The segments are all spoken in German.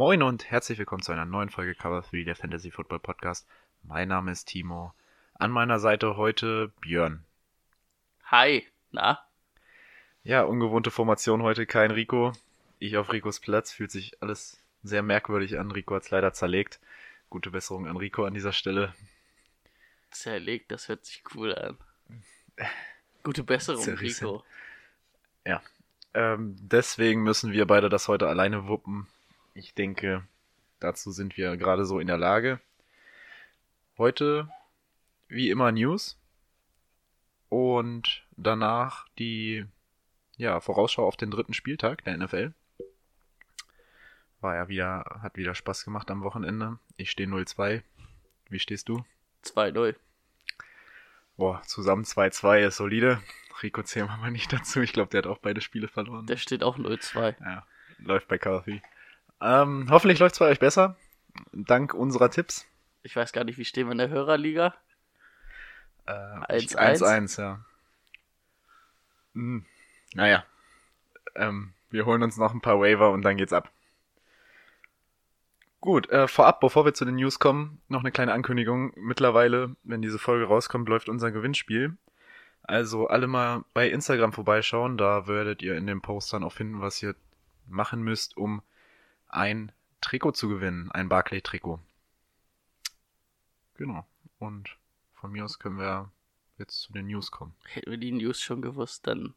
Moin und herzlich willkommen zu einer neuen Folge Cover 3 der Fantasy Football Podcast. Mein Name ist Timo. An meiner Seite heute Björn. Hi, na? Ja, ungewohnte Formation heute, kein Rico. Ich auf Ricos Platz, fühlt sich alles sehr merkwürdig an. Rico hat es leider zerlegt. Gute Besserung an Rico an dieser Stelle. Zerlegt, das hört sich cool an. Gute Besserung, Zerrissen. Rico. Ja, ähm, deswegen müssen wir beide das heute alleine wuppen. Ich denke, dazu sind wir gerade so in der Lage. Heute, wie immer, News. Und danach die ja, Vorausschau auf den dritten Spieltag der NFL. War ja wieder, hat wieder Spaß gemacht am Wochenende. Ich stehe 0-2. Wie stehst du? 2-0. Boah, zusammen 2-2 ist solide. Rico zählen wir mal nicht dazu. Ich glaube, der hat auch beide Spiele verloren. Der steht auch 0-2. Ja, läuft bei Coffee. Ähm, hoffentlich läuft es bei euch besser. Dank unserer Tipps. Ich weiß gar nicht, wie stehen wir in der Hörerliga? Äh, 1-1? 1-1, ja. Hm, naja. Ähm, wir holen uns noch ein paar Waiver und dann geht's ab. Gut, äh, vorab, bevor wir zu den News kommen, noch eine kleine Ankündigung. Mittlerweile, wenn diese Folge rauskommt, läuft unser Gewinnspiel. Also alle mal bei Instagram vorbeischauen, da werdet ihr in den Postern auch finden, was ihr machen müsst, um ein Trikot zu gewinnen, ein Barclay-Trikot. Genau. Und von mir aus können wir jetzt zu den News kommen. Hätten wir die News schon gewusst, dann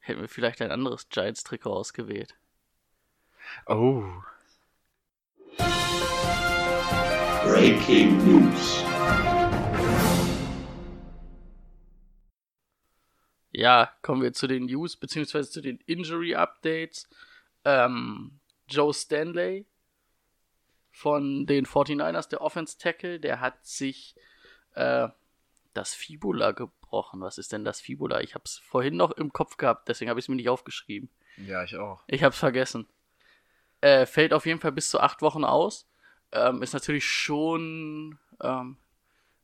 hätten wir vielleicht ein anderes Giants-Trikot ausgewählt. Oh, Breaking News. Ja, kommen wir zu den News, beziehungsweise zu den Injury-Updates. Ähm, Joe Stanley von den 49ers, der Offense-Tackle, der hat sich äh, das Fibula gebrochen. Was ist denn das Fibula? Ich habe es vorhin noch im Kopf gehabt, deswegen habe ich es mir nicht aufgeschrieben. ja, ich auch. Ich habe es vergessen. Äh, fällt auf jeden Fall bis zu acht Wochen aus. Ähm, ist natürlich schon ähm,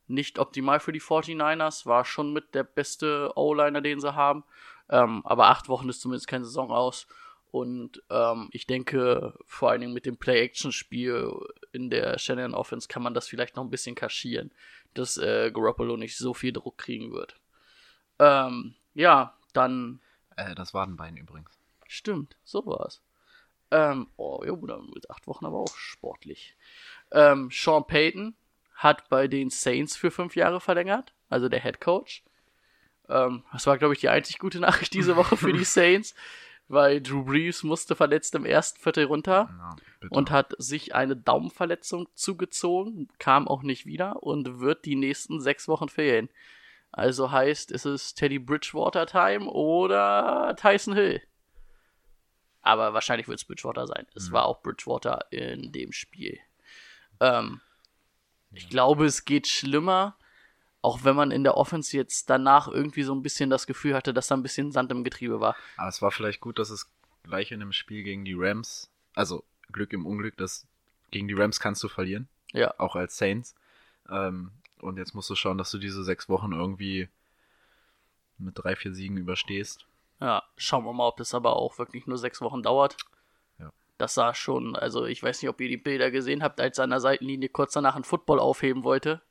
nicht optimal für die 49ers. War schon mit der beste O-Liner, den sie haben. Ähm, aber acht Wochen ist zumindest keine Saison aus. Und ähm, ich denke, vor allen Dingen mit dem Play-Action-Spiel in der Shannon Offense kann man das vielleicht noch ein bisschen kaschieren, dass äh, Garoppolo nicht so viel Druck kriegen wird. Ähm, ja, dann Äh, das Wadenbein übrigens. Stimmt, so war's. Ähm, oh, ja, Bruder, mit acht Wochen aber auch sportlich. Ähm, Sean Payton hat bei den Saints für fünf Jahre verlängert, also der Head Coach. Ähm, das war, glaube ich, die einzig gute Nachricht diese Woche für die Saints, weil Drew Brees musste verletzt im ersten Viertel runter Ja, und hat sich eine Daumenverletzung zugezogen, kam auch nicht wieder und wird die nächsten sechs Wochen fehlen. Also heißt, ist es Teddy Bridgewater Time oder Tyson Hill? Aber wahrscheinlich wird es Bridgewater sein. Es war auch Bridgewater in dem Spiel. Ähm, ich glaube, es geht schlimmer, auch wenn man in der Offense jetzt danach irgendwie so ein bisschen das Gefühl hatte, dass da ein bisschen Sand im Getriebe war. Aber es war vielleicht gut, dass es gleich in einem Spiel gegen die Rams, also Glück im Unglück, dass gegen die Rams kannst du verlieren, Ja, auch als Saints. Ähm, und jetzt musst du schauen, dass du diese sechs Wochen irgendwie mit drei, vier Siegen überstehst. Ja, schauen wir mal, ob das aber auch wirklich nur sechs Wochen dauert. Ja. Das sah schon, also ich weiß nicht, ob ihr die Bilder gesehen habt, als er an der Seitenlinie kurz danach einen Football aufheben wollte,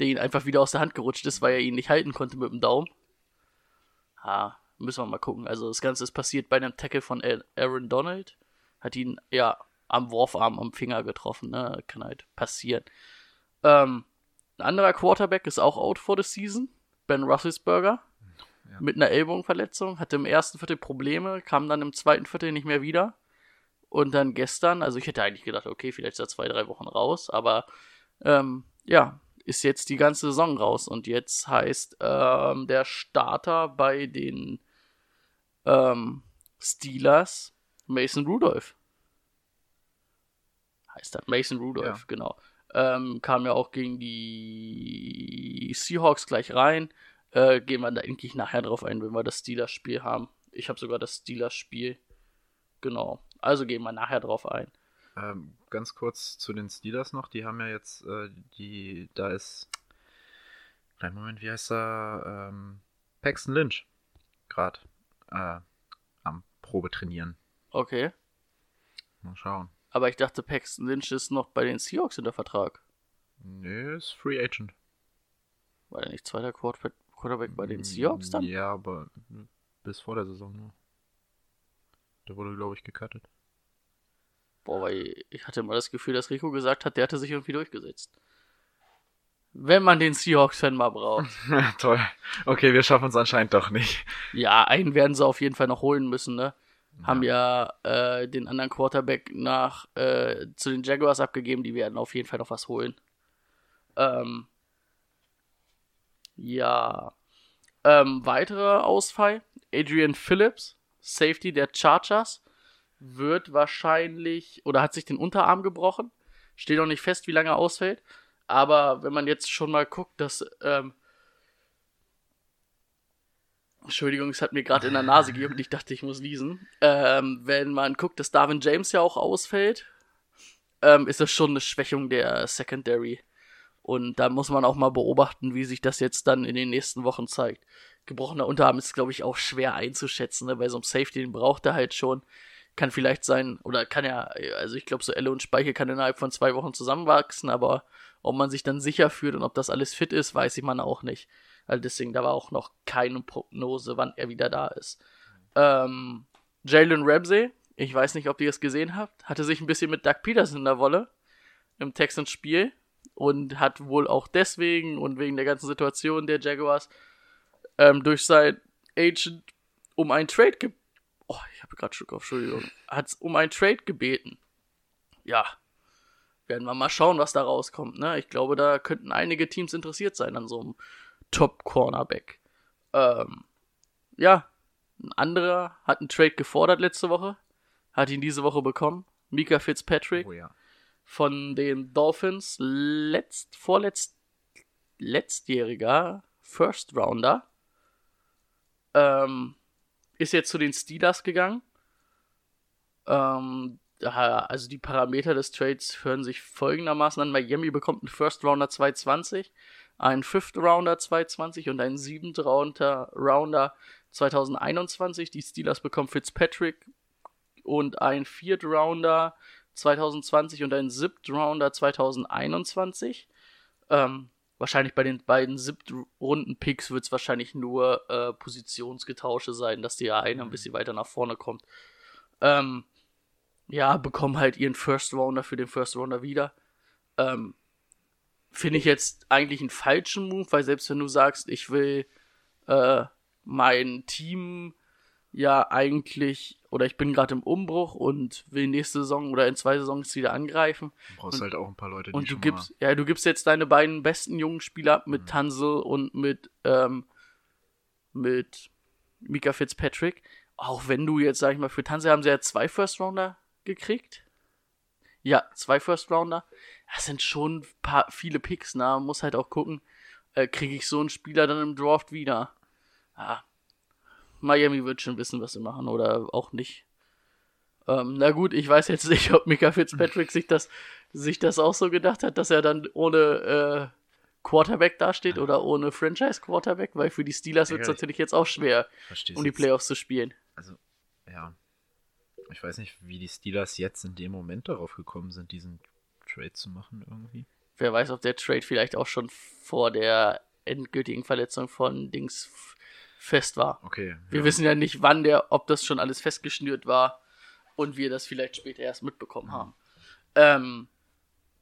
der ihn einfach wieder aus der Hand gerutscht ist, weil er ihn nicht halten konnte mit dem Daumen. Ha, müssen wir mal gucken. Also das Ganze ist passiert bei einem Tackle von Aaron Donald. Hat ihn, ja, am Wurfarm am Finger getroffen, ne? Kann halt passieren. Ähm, ein anderer Quarterback ist auch out for the season. Ben Roethlisberger. Ja. Mit einer Ellbogenverletzung. Hatte im ersten Viertel Probleme, kam dann im zweiten Viertel nicht mehr wieder. Und dann gestern, also ich hätte eigentlich gedacht, okay, vielleicht ist er zwei, drei Wochen raus, aber ähm, ja, ist jetzt die ganze Saison raus. Und jetzt heißt ähm, der Starter bei den ähm, Steelers Mason Rudolph. heißt er, Mason Rudolph, Ja. genau. Ähm, kam ja auch gegen die Seahawks gleich rein. Äh, gehen wir da eigentlich nachher drauf ein, wenn wir das Steelers-Spiel haben. Ich habe sogar das Steelers-Spiel. Genau. Also gehen wir nachher drauf ein. Ähm, ganz kurz zu den Steelers noch. Die haben ja jetzt, äh, die, da ist, kleinen Moment, wie heißt er? Ähm, Paxton Lynch. Gerade äh, am Probe trainieren. Okay. Mal schauen. Aber ich dachte, Paxton Lynch ist noch bei den Seahawks unter Vertrag. Nee, ist Free Agent. War er nicht zweiter Quarterback, bei den Seahawks dann? Ja, aber bis vor der Saison nur. Der wurde, glaube ich, gecuttet. Boah, weil ich hatte immer das Gefühl, dass Rico gesagt hat, der hatte sich irgendwie durchgesetzt. Wenn man den Seahawks-Fan mal braucht. Toll. Okay, wir schaffen es anscheinend doch nicht. Ja, einen werden sie auf jeden Fall noch holen müssen, ne? Haben ja äh, den anderen Quarterback nach äh, zu den Jaguars abgegeben, die werden auf jeden Fall noch was holen. Ähm, ja. Ähm, weiterer Ausfall. Adrian Phillips, Safety der Chargers, wird wahrscheinlich oder hat sich den Unterarm gebrochen. Steht noch nicht fest, wie lange er ausfällt. Aber wenn man jetzt schon mal guckt, dass ähm, Entschuldigung, es hat mir gerade in der Nase gejuckt. Ich dachte, ich muss niesen. Ähm, wenn man guckt, dass Darwin James ja auch ausfällt, ähm, ist das schon eine Schwächung der Secondary. Und da muss man auch mal beobachten, wie sich das jetzt dann in den nächsten Wochen zeigt. Gebrochener Unterarm ist, glaube ich, auch schwer einzuschätzen. Ne? Bei so einem Safety, den braucht er halt schon. Kann vielleicht sein, oder kann ja, also ich glaube, so Elle und Speichel kann innerhalb von zwei Wochen zusammenwachsen, aber ob man sich dann sicher fühlt und ob das alles fit ist, weiß ich man auch nicht. Also deswegen, da war auch noch keine Prognose, wann er wieder da ist. Ähm, Jalen Ramsey, ich weiß nicht, ob ihr es gesehen habt, hatte sich ein bisschen mit Doug Peterson in der Wolle im Texans-Spiel und hat wohl auch deswegen und wegen der ganzen Situation der Jaguars ähm, durch sein Agent um einen Trade ge Oh, ich habe gerade Stück auf, Entschuldigung. Hat um einen Trade gebeten. Ja. Werden wir mal schauen, was da rauskommt, ne? Ich glaube, da könnten einige Teams interessiert sein an so einem Top-Cornerback. Ähm, ja. Ein anderer hat einen Trade gefordert letzte Woche. Hat ihn diese Woche bekommen. Mika Fitzpatrick Oh ja. von den Dolphins, letzt, vorletzt, letztjähriger First Rounder, ähm, ist jetzt zu den Steelers gegangen. Ähm, also die Parameter des Trades hören sich folgendermaßen an. Miami bekommt einen First Rounder 220, einen Fifth Rounder 220 und einen Seventh Rounder, Rounder 2021. Die Steelers bekommen Fitzpatrick und einen Viert Rounder 2020 und einen Siebth Rounder 2021. Ähm, wahrscheinlich bei den beiden Siebtrunden-Picks wird es wahrscheinlich nur äh, Positionsgetausche sein, dass der eine ein bisschen weiter nach vorne kommt. Ähm, ja, bekommen halt ihren First Rounder für den First Rounder wieder. Ähm, Finde ich jetzt eigentlich einen falschen Move, weil selbst wenn du sagst, ich will äh, mein Team ja eigentlich, oder ich bin gerade im Umbruch und will nächste Saison oder in zwei Saisons wieder angreifen, Du brauchst Und- halt auch ein paar Leute, die und du gibst, ja, du gibst jetzt deine beiden besten jungen Spieler mit Mhm. Tansel und mit, ähm, mit Mika Fitzpatrick. Auch wenn du jetzt, sag ich mal, für Tansel haben sie ja zwei First Rounder gekriegt. Ja, zwei First Rounder. Das sind schon paar, viele Picks, na, man muss halt auch gucken, äh, kriege ich so einen Spieler dann im Draft wieder. Ah, Miami wird schon wissen, was sie machen oder auch nicht. Ähm, na gut, ich weiß jetzt nicht, ob Mika Fitzpatrick sich das, sich das auch so gedacht hat, dass er dann ohne äh, Quarterback dasteht oder ohne Franchise-Quarterback, weil für die Steelers wird es Ja, ich- natürlich jetzt auch schwer, um die jetzt- Playoffs zu spielen. Also, ja. Ich weiß nicht, wie die Steelers jetzt in dem Moment darauf gekommen sind, diesen Trade zu machen irgendwie. Wer weiß, ob der Trade vielleicht auch schon vor der endgültigen Verletzung von Dings fest war. Okay. Wir ja. wissen ja nicht, wann der, ob das schon alles festgeschnürt war und wir das vielleicht später erst mitbekommen haben. Ähm,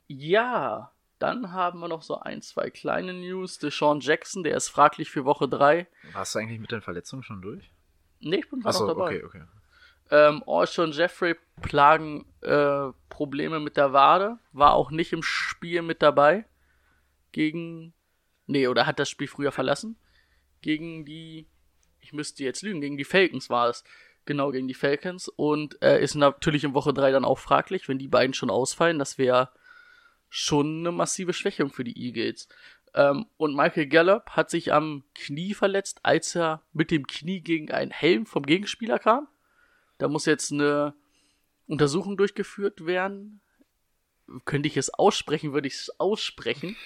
ja, dann haben wir noch so ein, zwei kleine News. Deshaun Jackson, der ist fraglich für Woche 3. Warst du eigentlich mit den Verletzungen schon durch? Ne, ich bin Achso, noch dabei. okay, okay. Ähm, Orson Jeffrey plagen äh, Probleme mit der Wade. War auch nicht im Spiel mit dabei. Gegen. Nee, oder hat das Spiel früher verlassen? Gegen die. Ich müsste jetzt lügen, gegen die Falcons war es. Genau, gegen die Falcons. Und äh, ist natürlich in Woche 3 dann auch fraglich, wenn die beiden schon ausfallen. Das wäre schon eine massive Schwächung für die Eagles. Ähm, und Michael Gallup hat sich am Knie verletzt, als er mit dem Knie gegen einen Helm vom Gegenspieler kam. Da muss jetzt eine Untersuchung durchgeführt werden. Könnte ich es aussprechen, würde ich es aussprechen.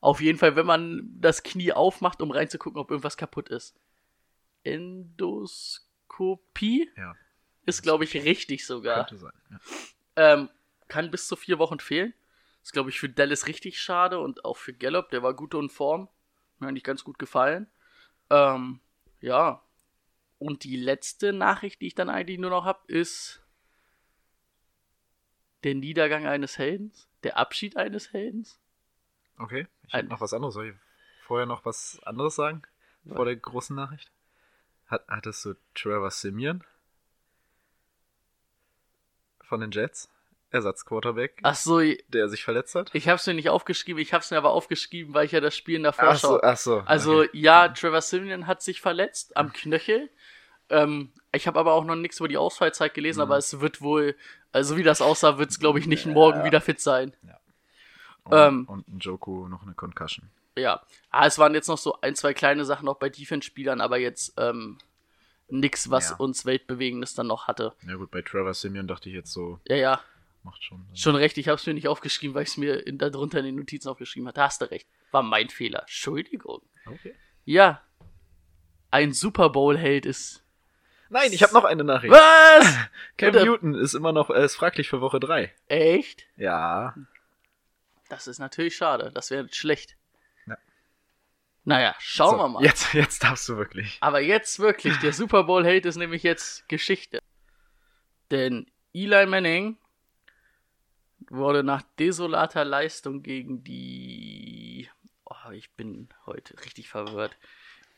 Auf jeden Fall, wenn man das Knie aufmacht, um reinzugucken, ob irgendwas kaputt ist. Endoskopie Ja, ist, glaube ich, richtig sogar. könnte sein. Ja. Ähm, kann bis zu vier Wochen fehlen. Ist, glaube ich, für Dallas richtig schade und auch für Gallup, der war gut in Form. Mir eigentlich ganz gut gefallen. Ähm, ja. Und die letzte Nachricht, die ich dann eigentlich nur noch habe, ist der Niedergang eines Heldens, der Abschied eines Heldens. Okay, ich habe noch was anderes. Soll ich vorher noch was anderes sagen? Vor der großen Nachricht? Hat, hattest du Trevor Simeon von den Jets? Ersatzquarterback, Ach so, der sich verletzt hat? ich habe es mir nicht aufgeschrieben, ich habe es mir aber aufgeschrieben, weil ich ja das Spiel in der Ach Vorschau so, ach so. Also okay. ja, Trevor Simeon hat sich verletzt am Knöchel. Ähm, ich habe aber auch noch nichts über die Ausfallzeit gelesen, Mhm. aber es wird wohl, also wie das aussah, wird es glaube ich nicht morgen wieder fit sein. Und, ähm, und ein Joku noch eine Concussion. Ja, ah, es waren jetzt noch so ein, zwei kleine Sachen noch bei Defense-Spielern, aber jetzt ähm, nix, was Ja. uns Weltbewegendes dann noch hatte. Ja gut, bei Trevor Simeon dachte ich jetzt so, Ja, ja, macht schon. Sinn. schon recht, ich habe es mir nicht aufgeschrieben, weil ich es mir in, darunter in den Notizen aufgeschrieben hatte. Hast du recht, war mein Fehler. Entschuldigung. Okay. Ja, ein Super Bowl-Held ist... Nein, ich habe noch eine Nachricht. Was? Cam Bitte? Newton ist immer noch, äh, ist fraglich für Woche 3. Echt? Ja. Das ist natürlich schade. Das wäre schlecht. Ja. Naja, schauen so, wir mal. Jetzt, jetzt darfst du wirklich. Aber jetzt wirklich, der Super Bowl-Held ist nämlich jetzt Geschichte. Denn Eli Manning wurde nach desolater Leistung gegen die. Oh, ich bin heute richtig verwirrt.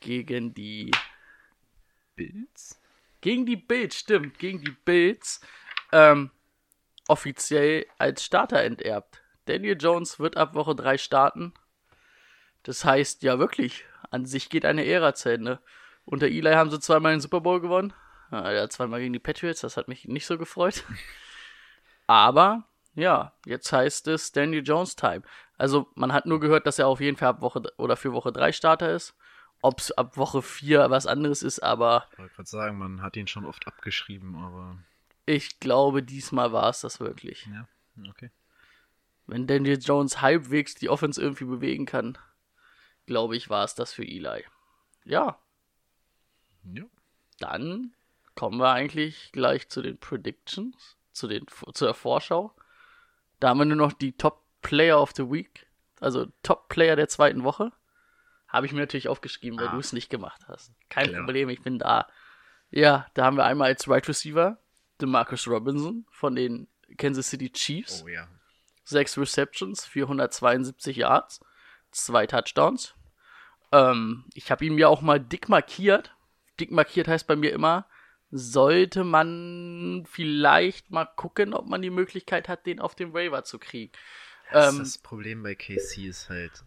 Gegen die. Bills? Gegen die Bills, stimmt, gegen die Bills. Ähm, offiziell als Starter enterbt. Daniel Jones wird ab Woche 3 starten. Das heißt, ja wirklich, an sich geht eine Ära zu Ende. Unter Eli haben sie zweimal den Super Bowl gewonnen. Ja, er hat zweimal gegen die Patriots, das hat mich nicht so gefreut. Aber, ja, jetzt heißt es Daniel Jones Time. Also, man hat nur gehört, dass er auf jeden Fall ab Woche oder für Woche 3 Starter ist. Ob es ab Woche 4 was anderes ist, aber Ich wollte gerade sagen, man hat ihn schon oft abgeschrieben, aber ich glaube, diesmal war es das wirklich. ja, okay. Wenn Daniel Jones halbwegs die Offense irgendwie bewegen kann, glaube ich, war es das für Eli. Ja, Ja. dann kommen wir eigentlich gleich zu den Predictions, zu, den, zu der Vorschau. Da haben wir nur noch die Top Player of the Week, also Top Player der zweiten Woche. Habe ich mir natürlich aufgeschrieben, weil Ah. du es nicht gemacht hast. Kein Klar. Problem, ich bin da. Ja, da haben wir einmal als Right Receiver DeMarcus Robinson von den Kansas City Chiefs. Oh ja. Sechs Receptions, 472 Yards, zwei Touchdowns. Ähm, ich habe ihn ja auch mal dick markiert. Dick markiert heißt bei mir immer, sollte man vielleicht mal gucken, ob man die Möglichkeit hat, den auf dem Waiver zu kriegen. Das, Ähm, das Problem bei KC ist halt,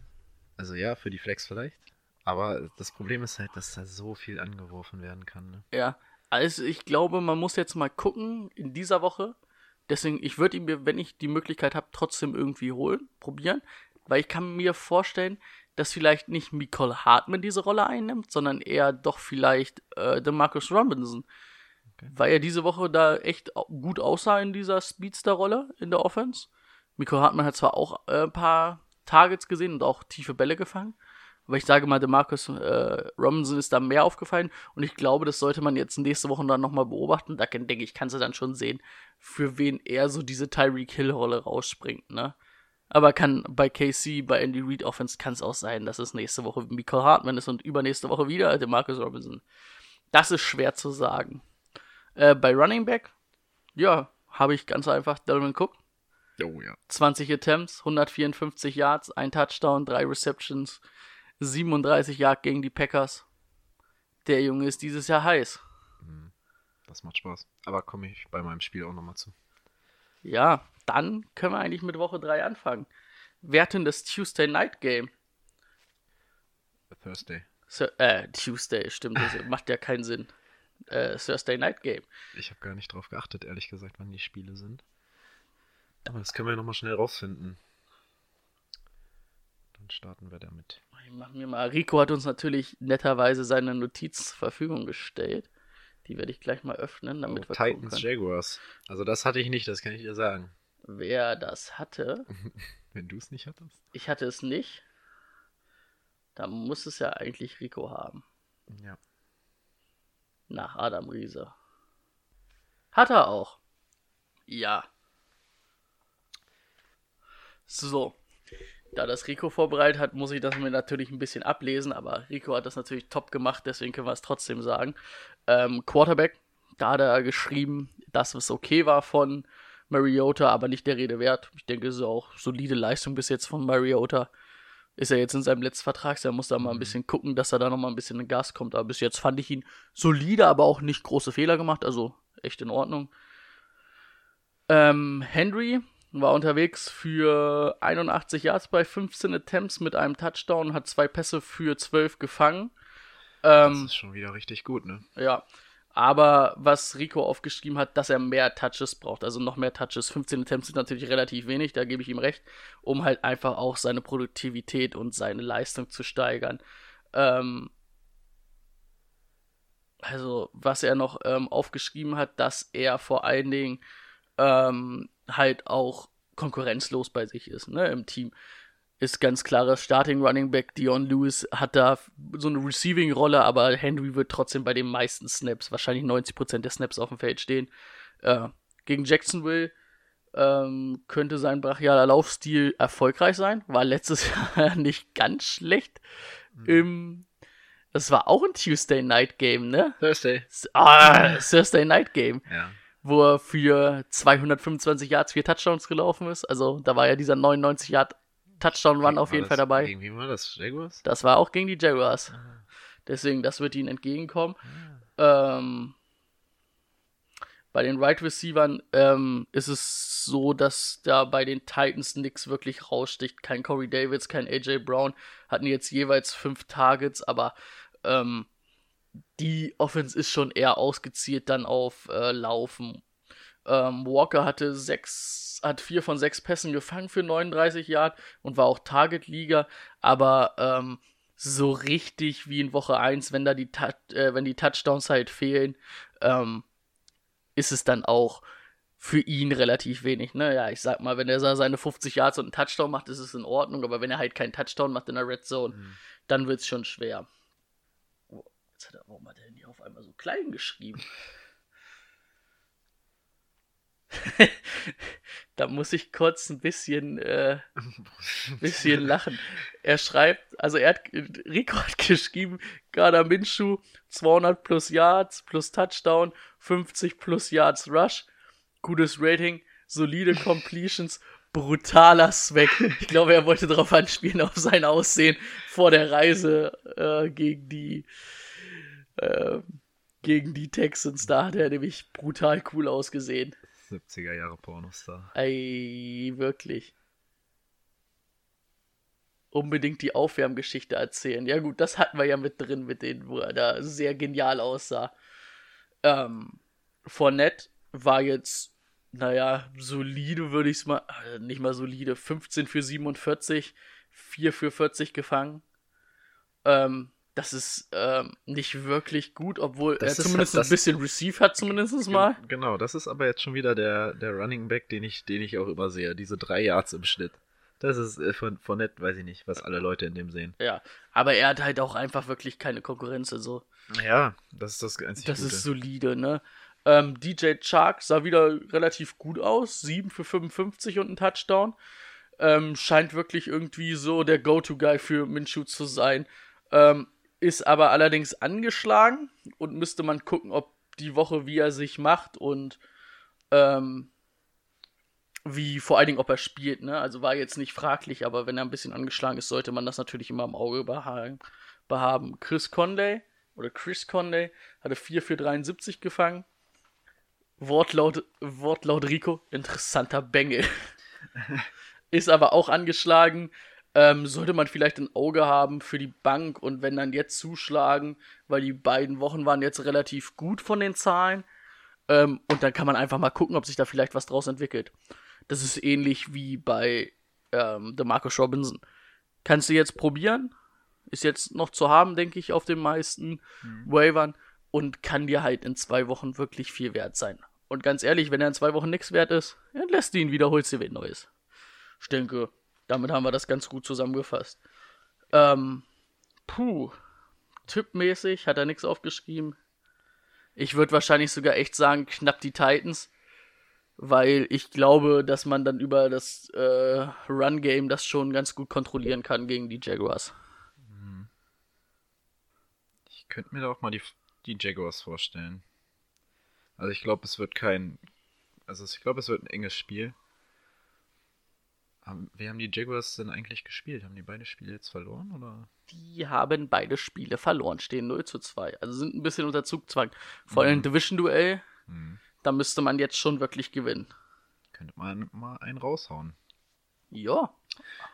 also ja, für die Flex vielleicht, aber das Problem ist halt, dass da so viel angeworfen werden kann. Ne? Ja, also ich glaube, man muss jetzt mal gucken in dieser Woche. Deswegen, ich würde ihn mir, wenn ich die Möglichkeit habe, trotzdem irgendwie holen, probieren. Weil ich kann mir vorstellen, dass vielleicht nicht Nicole Hartman diese Rolle einnimmt, sondern eher doch vielleicht äh, DeMarcus Robinson. Weil er diese Woche da echt gut aussah in dieser Speedster-Rolle in der Offense. Miko Hartmann hat zwar auch äh, ein paar Targets gesehen und auch tiefe Bälle gefangen, aber ich sage mal, DeMarcus äh, Robinson ist da mehr aufgefallen und ich glaube, das sollte man jetzt nächste Woche dann nochmal beobachten. Da denke ich, kannst du dann schon sehen, für wen er so diese Tyreek Hill-Rolle rausspringt, ne? Aber kann bei KC, bei Andy Reid Offense kann es auch sein, dass es nächste Woche Miko Hartmann ist und übernächste Woche wieder DeMarcus Robinson. Das ist schwer zu sagen. Äh, bei Running Back, ja, habe ich ganz einfach Dalvin Cook. Oh ja. 20 Attempts, 154 Yards, ein Touchdown, drei Receptions, 37 Yards gegen die Packers. Der Junge ist dieses Jahr heiß. Das macht Spaß. Aber komme ich bei meinem Spiel auch nochmal zu. Ja, dann können wir eigentlich mit Woche 3 anfangen. Wer hat denn das Tuesday Night Game? Thursday. So, äh, Tuesday, stimmt, das macht ja keinen Sinn. äh, Thursday Night Game. Ich habe gar nicht drauf geachtet, ehrlich gesagt, wann die Spiele sind. Aber das können wir nochmal schnell rausfinden. Dann starten wir damit. Machen wir mal. Rico hat uns natürlich netterweise seine Notiz zur Verfügung gestellt. Die werde ich gleich mal öffnen, damit oh, wir Titans gucken können, Jaguars. Also das hatte ich nicht, das kann ich dir sagen. Wer das hatte. Wenn du es nicht hattest. Ich hatte es nicht. Da muss es ja eigentlich Rico haben. Ja. Nach Adam Riese. Hat er auch. Ja. So. Da das Rico vorbereitet hat, muss ich das mir natürlich ein bisschen ablesen, aber Rico hat das natürlich top gemacht, deswegen können wir es trotzdem sagen. Ähm, Quarterback, da hat er geschrieben, dass es okay war von Mariota, aber nicht der Rede wert. Ich denke, es ist auch solide Leistung bis jetzt von Mariota. Ist er jetzt in seinem letzten Vertrag, er muss da mal ein bisschen gucken, dass er da nochmal ein bisschen in Gas kommt. Aber bis jetzt fand ich ihn solide, aber auch nicht große Fehler gemacht, also echt in Ordnung. Ähm, Henry war unterwegs für 81 Yards bei 15 Attempts mit einem Touchdown, hat zwei Pässe für 12 gefangen. Das Ähm, ist schon wieder richtig gut, ne? ja. Aber was Rico aufgeschrieben hat, dass er mehr Touches braucht, also noch mehr Touches. 15 Attempts sind natürlich relativ wenig, da gebe ich ihm recht, um halt einfach auch seine Produktivität und seine Leistung zu steigern. Ähm, also, was er noch ähm, aufgeschrieben hat, dass er vor allen Dingen ähm, halt auch konkurrenzlos bei sich ist, ne, im Team. Ist ganz klares Starting Running Back. Dion Lewis hat da so eine Receiving-Rolle, aber Henry wird trotzdem bei den meisten Snaps, wahrscheinlich 90% der Snaps auf dem Feld stehen. Äh, gegen Jacksonville ähm, könnte sein brachialer Laufstil erfolgreich sein. War letztes Jahr nicht ganz schlecht. Im, das war auch ein Tuesday Night Game, ne? Thursday. Ah, Thursday Night Game Ja. wo er für 225 Yards vier Touchdowns gelaufen ist. Also da war ja dieser 99 Yard Touchdown Run auf jeden das- Fall dabei. Gegen wie war das? Jaguars? Das war auch gegen die Jaguars. Deswegen, das wird ihnen entgegenkommen. Ähm, bei den Right Receivern ähm, ist es so, dass da bei den Titans nichts wirklich raussticht. Kein Corey Davids, kein AJ Brown hatten jetzt jeweils fünf Targets, aber ähm, die Offense ist schon eher ausgezielt dann auf äh, Laufen. Ähm, Walker hatte sechs, hat vier von sechs Pässen gefangen für 39 Yard und war auch Target-Liga, aber ähm, so richtig wie in Woche 1, wenn da die, äh, wenn die Touchdowns halt fehlen, ähm, ist es dann auch für ihn relativ wenig. Ne? Ja, ich sag mal, wenn er seine 50 Yards und einen Touchdown macht, ist es in Ordnung, aber wenn er halt keinen Touchdown macht in der Red Zone, dann wird es schon schwer. Oh, jetzt hat er, warum hat er denn hier auf einmal so klein geschrieben? da muss ich kurz ein bisschen, äh, bisschen lachen. Er schreibt, also er hat, Rico hat geschrieben, Gardner Minshew 200 plus Yards plus Touchdown, 50 plus Yards Rush, gutes Rating, solide Completions, brutaler Swag. Ich glaube, er wollte darauf anspielen, auf sein Aussehen vor der Reise äh, gegen die äh, gegen die Texans. Da hat er nämlich brutal cool ausgesehen. 70er Jahre Pornostar. Ey, wirklich. Unbedingt die Aufwärmgeschichte erzählen. Ja, gut, das hatten wir ja mit drin, mit denen, wo er da sehr genial aussah. Ähm, Fournette war jetzt, naja, solide, würde ich es mal, äh, nicht mal solide, 15 für 47, 4 für 40 gefangen. Ähm, das ist ähm, nicht wirklich gut, obwohl Das er zumindest halt ein bisschen Receive hat, zumindest mal. Genau, das ist aber jetzt schon wieder der, der Running Back, den ich, den ich auch übersehe. Diese drei Yards im Schnitt. Das ist äh, von, von nett, weiß ich nicht, was alle Leute in dem sehen. Ja, aber er hat halt auch einfach wirklich keine Konkurrenz. Also, Ja, das ist das einzig das Gute. ist solide, ne? Ähm, DJ Chark sah wieder relativ gut aus. 7 für 55 und ein Touchdown. Ähm, scheint wirklich irgendwie so der Go-To-Guy für Minshew zu sein. Ähm, ist aber allerdings angeschlagen und müsste man gucken, ob die Woche, wie er sich macht und ähm, wie vor allen Dingen, ob er spielt, ne? Also war jetzt nicht fraglich, aber wenn er ein bisschen angeschlagen ist, sollte man das natürlich immer im Auge behaben. Chris Conley oder Chris Conley hatte 4 für 73 gefangen. Wortlaut, Wortlaut Rico, interessanter Bengel. ist aber auch angeschlagen. Ähm, sollte man vielleicht ein Auge haben für die Bank und wenn dann jetzt zuschlagen, weil die beiden Wochen waren jetzt relativ gut von den Zahlen. Ähm, und dann kann man einfach mal gucken, ob sich da vielleicht was draus entwickelt. Das ist ähnlich wie bei ähm, Marcus Robinson. Kannst du jetzt probieren? Ist jetzt noch zu haben, denke ich, auf den meisten mhm. Wavern und kann dir halt in zwei Wochen wirklich viel wert sein. Und ganz ehrlich, wenn er in zwei Wochen nichts wert ist, dann lässt du ihn wieder, holst dir wen Neues. Ich denke, damit haben wir das ganz gut zusammengefasst. Ähm, puh. Tippmäßig hat er nichts aufgeschrieben. Ich würde wahrscheinlich sogar echt sagen, knapp die Titans. Weil ich glaube, dass man dann über das äh, Run-Game das schon ganz gut kontrollieren kann gegen die Jaguars. Ich könnte mir da auch mal die, die Jaguars vorstellen. Also ich glaube, es wird kein. Also ich glaube, es wird ein enges Spiel. Wie haben die Jaguars denn eigentlich gespielt? Haben die beide Spiele jetzt verloren? Oder? Die haben beide Spiele verloren, stehen 0 zu 2. Also sind ein bisschen unter Zugzwang. Vor allem mhm. Division-Duell, mhm. da müsste man jetzt schon wirklich gewinnen. Könnte man mal einen raushauen. Ja.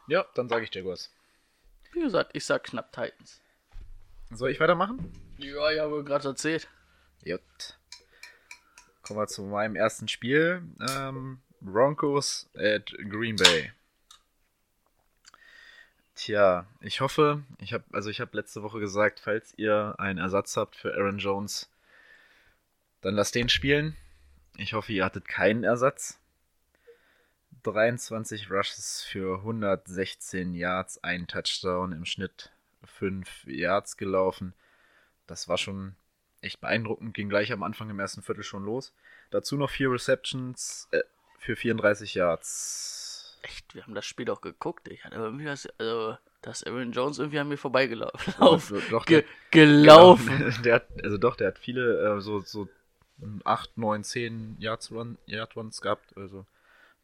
Ja, dann sage ich Jaguars. Wie gesagt, ich sag knapp Titans. Soll ich weitermachen? Ja, ich habe gerade erzählt. Jut. Kommen wir zu meinem ersten Spiel. Ähm, Broncos at Green Bay. Tja, ich hoffe, ich habe also ich habe letzte Woche gesagt, falls ihr einen Ersatz habt für Aaron Jones, dann lasst den spielen. Ich hoffe, ihr hattet keinen Ersatz. 23 Rushes für 116 Yards, ein Touchdown im Schnitt 5 Yards gelaufen. Das war schon echt beeindruckend, ging gleich am Anfang im ersten Viertel schon los. Dazu noch vier Receptions äh, für 34 Yards. Echt, wir haben das Spiel doch geguckt. Ich hatte irgendwie was, also, dass Aaron Jones irgendwie an mir vorbeigelaufen. Oh, doch, Ge gelaufen. Genau, der hat, also doch, der hat viele, äh, so, so 8, 9, 10 Yards Run, Yard Runs gehabt. Also,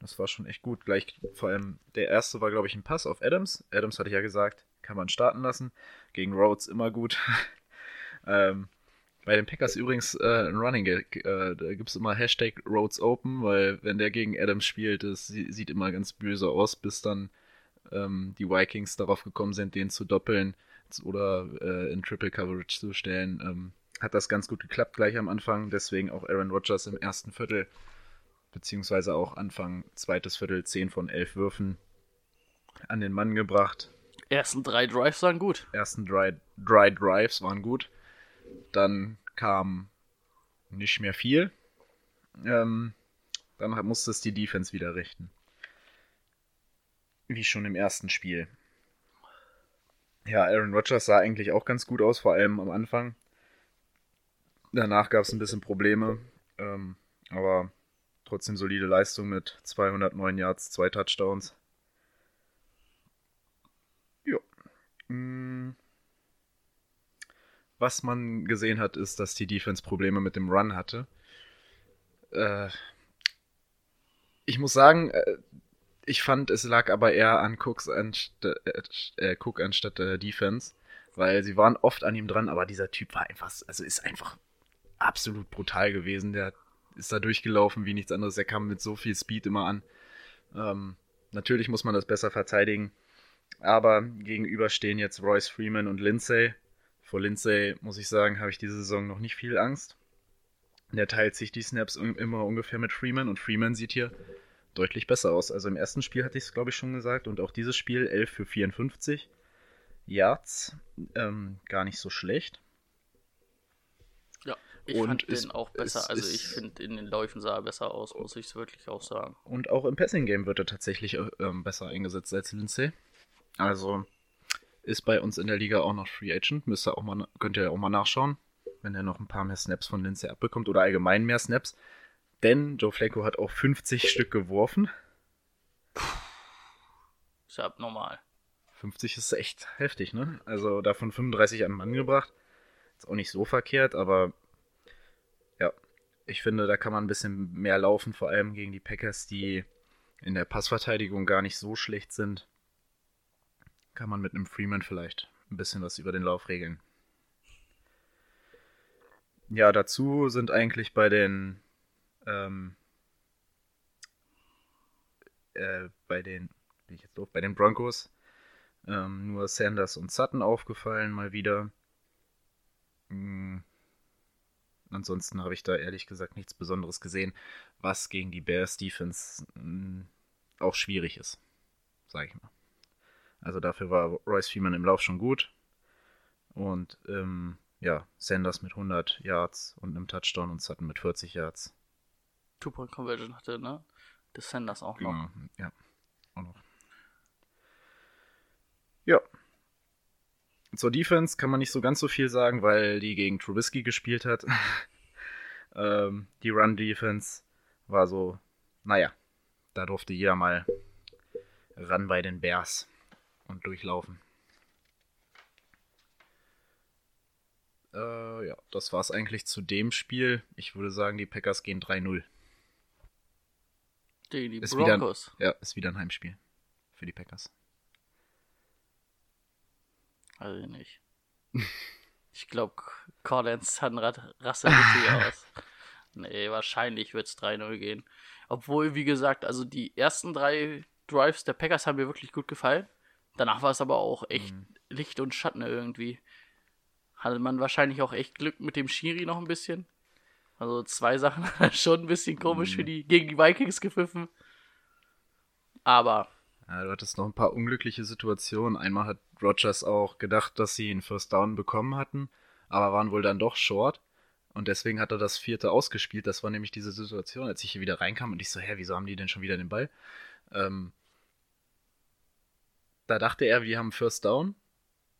das war schon echt gut. Gleich, vor allem, der erste war, glaube ich, ein Pass auf Adams. Adams hatte ich ja gesagt, kann man starten lassen. Gegen Rhodes immer gut. ähm, bei den Packers übrigens äh, ein Running Gag, äh, da gibt es immer Hashtag Roads Open, weil wenn der gegen Adams spielt, das sieht immer ganz böse aus, bis dann ähm, die Vikings darauf gekommen sind, den zu doppeln oder äh, in Triple Coverage zu stellen. Ähm, hat das ganz gut geklappt gleich am Anfang, deswegen auch Aaron Rodgers im ersten Viertel, beziehungsweise auch Anfang zweites Viertel 10 von 11 Würfen an den Mann gebracht. Ersten drei Drives waren gut. Ersten drei, drei Drives waren gut. Dann kam nicht mehr viel. Ähm, dann musste es die Defense wieder richten. Wie schon im ersten Spiel. Ja, Aaron Rodgers sah eigentlich auch ganz gut aus, vor allem am Anfang. Danach gab es ein bisschen Probleme, ähm, aber trotzdem solide Leistung mit 209 Yards, zwei Touchdowns. Ja. Mm. Was man gesehen hat, ist, dass die Defense Probleme mit dem Run hatte. Äh, ich muss sagen, äh, ich fand, es lag aber eher an Cooks anst äh, äh, Cook anstatt der Defense, weil sie waren oft an ihm dran, aber dieser Typ war einfach, also ist einfach absolut brutal gewesen. Der ist da durchgelaufen wie nichts anderes. Er kam mit so viel Speed immer an. Ähm, natürlich muss man das besser verteidigen, aber gegenüber stehen jetzt Royce Freeman und Lindsay, vor Lindsay, muss ich sagen, habe ich diese Saison noch nicht viel Angst. Der teilt sich die Snaps immer ungefähr mit Freeman und Freeman sieht hier deutlich besser aus. Also im ersten Spiel hatte ich es, glaube ich, schon gesagt und auch dieses Spiel 11 für 54 Yards, ähm, gar nicht so schlecht. Ja, ich und fand ist, den auch besser. Ist, also ich finde, in den Läufen sah er besser aus, muss ich es wirklich auch sagen. Und auch im Passing Game wird er tatsächlich äh, ähm, besser eingesetzt als Lindsay. Also ist bei uns in der Liga auch noch Free Agent. Müsst ihr auch mal, könnt ihr auch mal nachschauen, wenn er noch ein paar mehr Snaps von Lindsay abbekommt oder allgemein mehr Snaps. Denn Joe Flacco hat auch 50 Stück geworfen. Ist ja abnormal. 50 ist echt heftig, ne? Also davon 35 an den Mann gebracht. Ist auch nicht so verkehrt, aber ja, ich finde, da kann man ein bisschen mehr laufen, vor allem gegen die Packers, die in der Passverteidigung gar nicht so schlecht sind kann man mit einem Freeman vielleicht ein bisschen was über den Lauf regeln. Ja, dazu sind eigentlich bei den ähm, äh, bei den bin ich jetzt doof, bei den Broncos Ähm, nur Sanders und Sutton aufgefallen, mal wieder. Mhm. Ansonsten habe ich da ehrlich gesagt nichts Besonderes gesehen, was gegen die Bears Defense mh, auch schwierig ist, sage ich mal. Also dafür war Royce Freeman im Lauf schon gut. Und ähm, ja, Sanders mit 100 Yards und einem Touchdown und Sutton mit 40 Yards. Two-Point-Conversion hatte, ne? Das Sanders auch noch. Genau, ja, auch noch. Ja. Zur Defense kann man nicht so ganz so viel sagen, weil die gegen Trubisky gespielt hat. ähm, die Run-Defense war so, naja, da durfte jeder mal ran bei den Bears und durchlaufen. Äh, ja, das war es eigentlich zu dem Spiel. Ich würde sagen, die Packers gehen 3-0. Gegen die Ist Broncos. wieder, ja, ist wieder ein Heimspiel für die Packers. Also nicht. Ich glaube, Collins Sun rastet richtig aus. Nee, wahrscheinlich wird es 3-0 gehen. Obwohl, wie gesagt, also die ersten drei Drives der Packers haben mir wirklich gut gefallen. Danach war es aber auch echt Mhm. Licht und Schatten irgendwie. Hatte man wahrscheinlich auch echt Glück mit dem Schiri noch ein bisschen. Also zwei Sachen schon ein bisschen komisch Mhm. für die gegen die Vikings gepfiffen. Aber Ja, du hattest noch ein paar unglückliche Situationen. Einmal hat Rogers auch gedacht, dass sie einen First Down bekommen hatten, aber waren wohl dann doch short. Und deswegen hat er das vierte ausgespielt. Das war nämlich diese Situation, als ich hier wieder reinkam und ich so, hä, wieso haben die denn schon wieder den Ball? Ähm, da dachte er, wir haben First Down,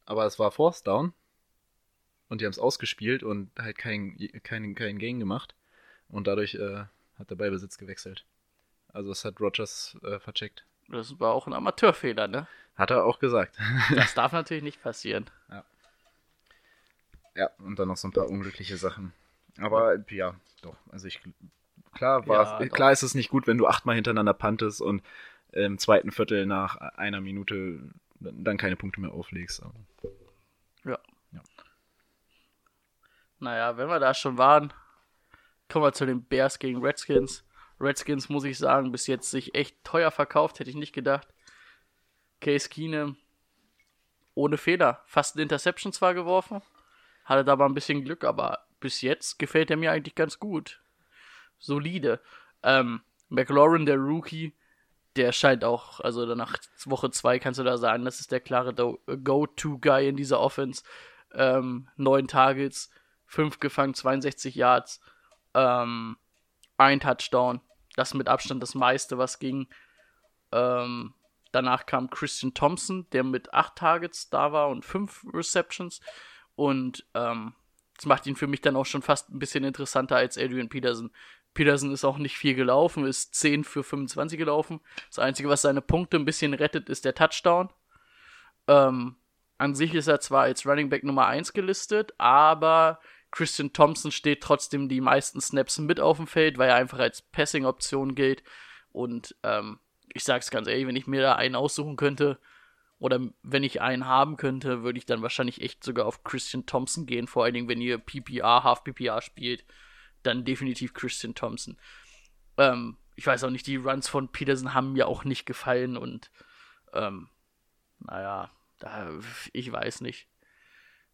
aber es war Fourth Down. Und die haben es ausgespielt und halt kein, kein, kein Gain gemacht. Und dadurch äh, hat der Ballbesitz gewechselt. Also das hat Rogers äh, vercheckt. das war auch ein Amateurfehler, ne? Hat er auch gesagt. Das darf natürlich nicht passieren. ja, und dann noch so ein paar unglückliche Sachen. Aber ja, doch. Also ich klar war Ja, doch. klar ist es nicht gut, wenn du achtmal hintereinander pantest und im zweiten Viertel nach einer Minute dann keine Punkte mehr auflegst. Aber Ja. Ja. Naja, wenn wir da schon waren, kommen wir zu den Bears gegen Redskins. Redskins, muss ich sagen, bis jetzt sich echt teuer verkauft, hätte ich nicht gedacht. Case Keenum ohne Fehler. Fast eine Interception zwar geworfen, hatte da aber ein bisschen Glück, aber bis jetzt gefällt er mir eigentlich ganz gut. Solide. Ähm, McLaurin, der Rookie, der scheint auch, also nach Woche 2 kannst du da sagen, das ist der klare Go-To-Guy in dieser Offense. Ähm, neun Targets, fünf gefangen, 62 Yards, ähm, ein Touchdown. Das mit Abstand das meiste, was ging. Ähm, danach kam Christian Thompson, der mit acht Targets da war und fünf Receptions. Und ähm, das macht ihn für mich dann auch schon fast ein bisschen interessanter als Adrian Peterson. Peterson ist auch nicht viel gelaufen, ist 10 für 25 gelaufen. Das Einzige, was seine Punkte ein bisschen rettet, ist der Touchdown. Ähm, an sich ist er zwar als Running Back Nummer 1 gelistet, aber Christian Thompson steht trotzdem die meisten Snaps mit auf dem Feld, weil er einfach als Passing-Option gilt. Und ähm, ich sag's ganz ehrlich, wenn ich mir da einen aussuchen könnte, oder wenn ich einen haben könnte, würde ich dann wahrscheinlich echt sogar auf Christian Thompson gehen. Vor allen Dingen, wenn ihr PPR, Half PPR spielt, dann definitiv Christian Thompson. Ähm, ich weiß auch nicht, die Runs von Peterson haben mir auch nicht gefallen und ähm, naja, da, ich weiß nicht.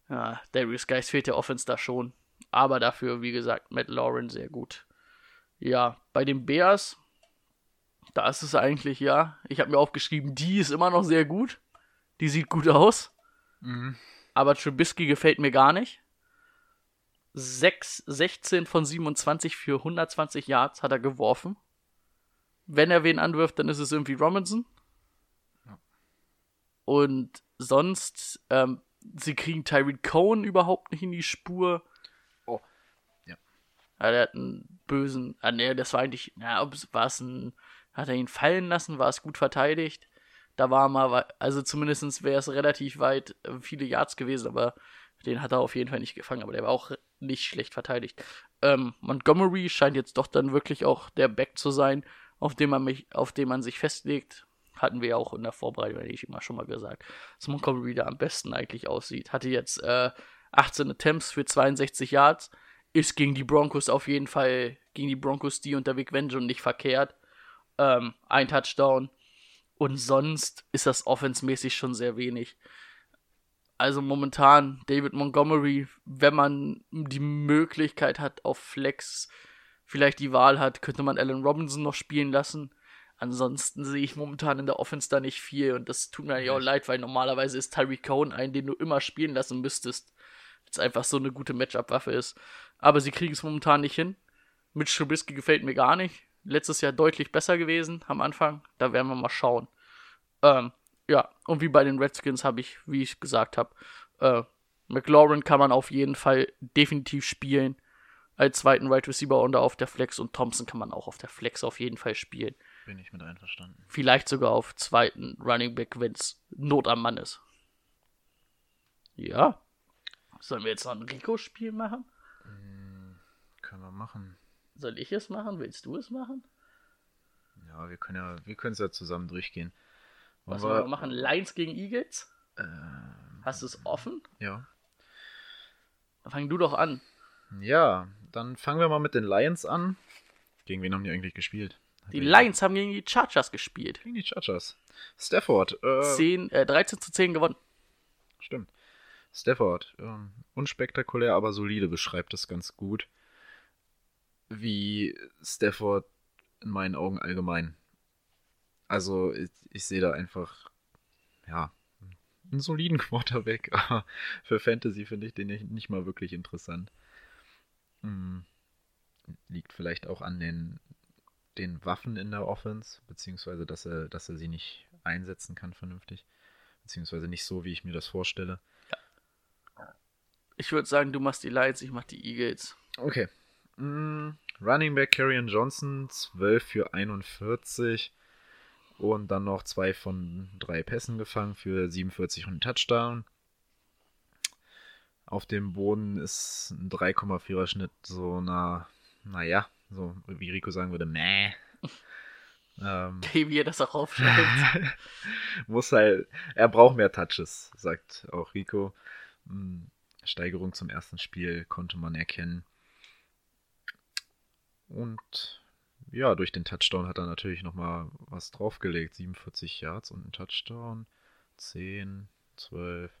Ja, Darius Geist fehlt der Offense da schon. Aber dafür, wie gesagt, Matt Lauren sehr gut. Ja, bei den Bears, da ist es eigentlich, ja, ich habe mir aufgeschrieben, die ist immer noch sehr gut. Die sieht gut aus. Aber Trubisky gefällt mir gar nicht. 6, 16 von 27 für 120 Yards hat er geworfen. Wenn er wen anwirft, dann ist es irgendwie Robinson. Und sonst, ähm, sie kriegen Tyreek Cohen überhaupt nicht in die Spur. Oh, ja. Ja, der hat einen bösen, ah, nee, das war eigentlich, es, war es ein, hat er ihn fallen lassen, war es gut verteidigt. Da war mal, also zumindest wäre es relativ weit äh, viele Yards gewesen, aber den hat er auf jeden Fall nicht gefangen, aber der war auch nicht schlecht verteidigt. Ähm, Montgomery scheint jetzt doch dann wirklich auch der Back zu sein, auf dem man mich, auf dem man sich festlegt. Hatten wir ja auch in der Vorbereitung, hätte ich immer schon mal gesagt, dass Montgomery da am besten eigentlich aussieht. Hatte jetzt äh, 18 Attempts für 62 Yards. Ist gegen die Broncos auf jeden Fall, gegen die Broncos die unter Vic Vengeance nicht verkehrt. Ähm, ein Touchdown. Und sonst ist das offensmäßig schon sehr wenig. Also momentan David Montgomery, wenn man die Möglichkeit hat auf Flex, vielleicht die Wahl hat, könnte man Allen Robinson noch spielen lassen. Ansonsten sehe ich momentan in der Offense da nicht viel und das tut mir eigentlich auch leid, weil normalerweise ist Tyreek Cohen ein, den du immer spielen lassen müsstest. Jetzt einfach so eine gute Matchup-Waffe ist. Aber sie kriegen es momentan nicht hin. Mitch Trubisky gefällt mir gar nicht. Letztes Jahr deutlich besser gewesen am Anfang. Da werden wir mal schauen. Ähm, ja, und wie bei den Redskins habe ich, wie ich gesagt habe, äh, McLaurin kann man auf jeden Fall definitiv spielen als zweiten Right Receiver und auf der Flex und Thompson kann man auch auf der Flex auf jeden Fall spielen. Bin ich mit einverstanden. Vielleicht sogar auf zweiten Running Back, wenn es Not am Mann ist. Ja. Sollen wir jetzt noch ein Rico-Spiel machen? Können wir machen. Soll ich es machen? Willst du es machen? Ja, wir können ja, wir können es ja zusammen durchgehen. Was Wollen wir machen? Lions gegen Eagles? Ähm, Hast du es offen? ja. Dann fang du doch an. Ja, dann fangen wir mal mit den Lions an. Gegen wen haben die eigentlich gespielt? Die Lions haben gegen die Chargers gespielt. Gegen die Chargers. Stafford. Äh, 10, äh, 13 zu 10 gewonnen. Stimmt. Stafford. Ähm, unspektakulär, aber solide beschreibt es ganz gut. Wie Stafford in meinen Augen allgemein. Also, ich, ich sehe da einfach, ja, einen soliden Quarterback. Aber für Fantasy finde ich den nicht, nicht mal wirklich interessant. Hm. Liegt vielleicht auch an den, den Waffen in der Offense, beziehungsweise dass er, dass er sie nicht einsetzen kann vernünftig. Beziehungsweise nicht so, wie ich mir das vorstelle. Ich würde sagen, du machst die Lions, ich mach die Eagles. Okay. Mm, Running Back Karrion Johnson, 12 für 41. Und dann noch zwei von drei Pässen gefangen für 47 und einen Touchdown. Auf dem Boden ist ein 3,4er Schnitt so na, naja, so wie Rico sagen würde, meh. ähm, Wie ihr das auch aufschreibt. muss halt, er braucht mehr Touches, sagt auch Rico. Mm, Steigerung zum ersten Spiel konnte man erkennen. Und ja, durch den Touchdown hat er natürlich nochmal was draufgelegt. 47 Yards und ein Touchdown. 10, 12,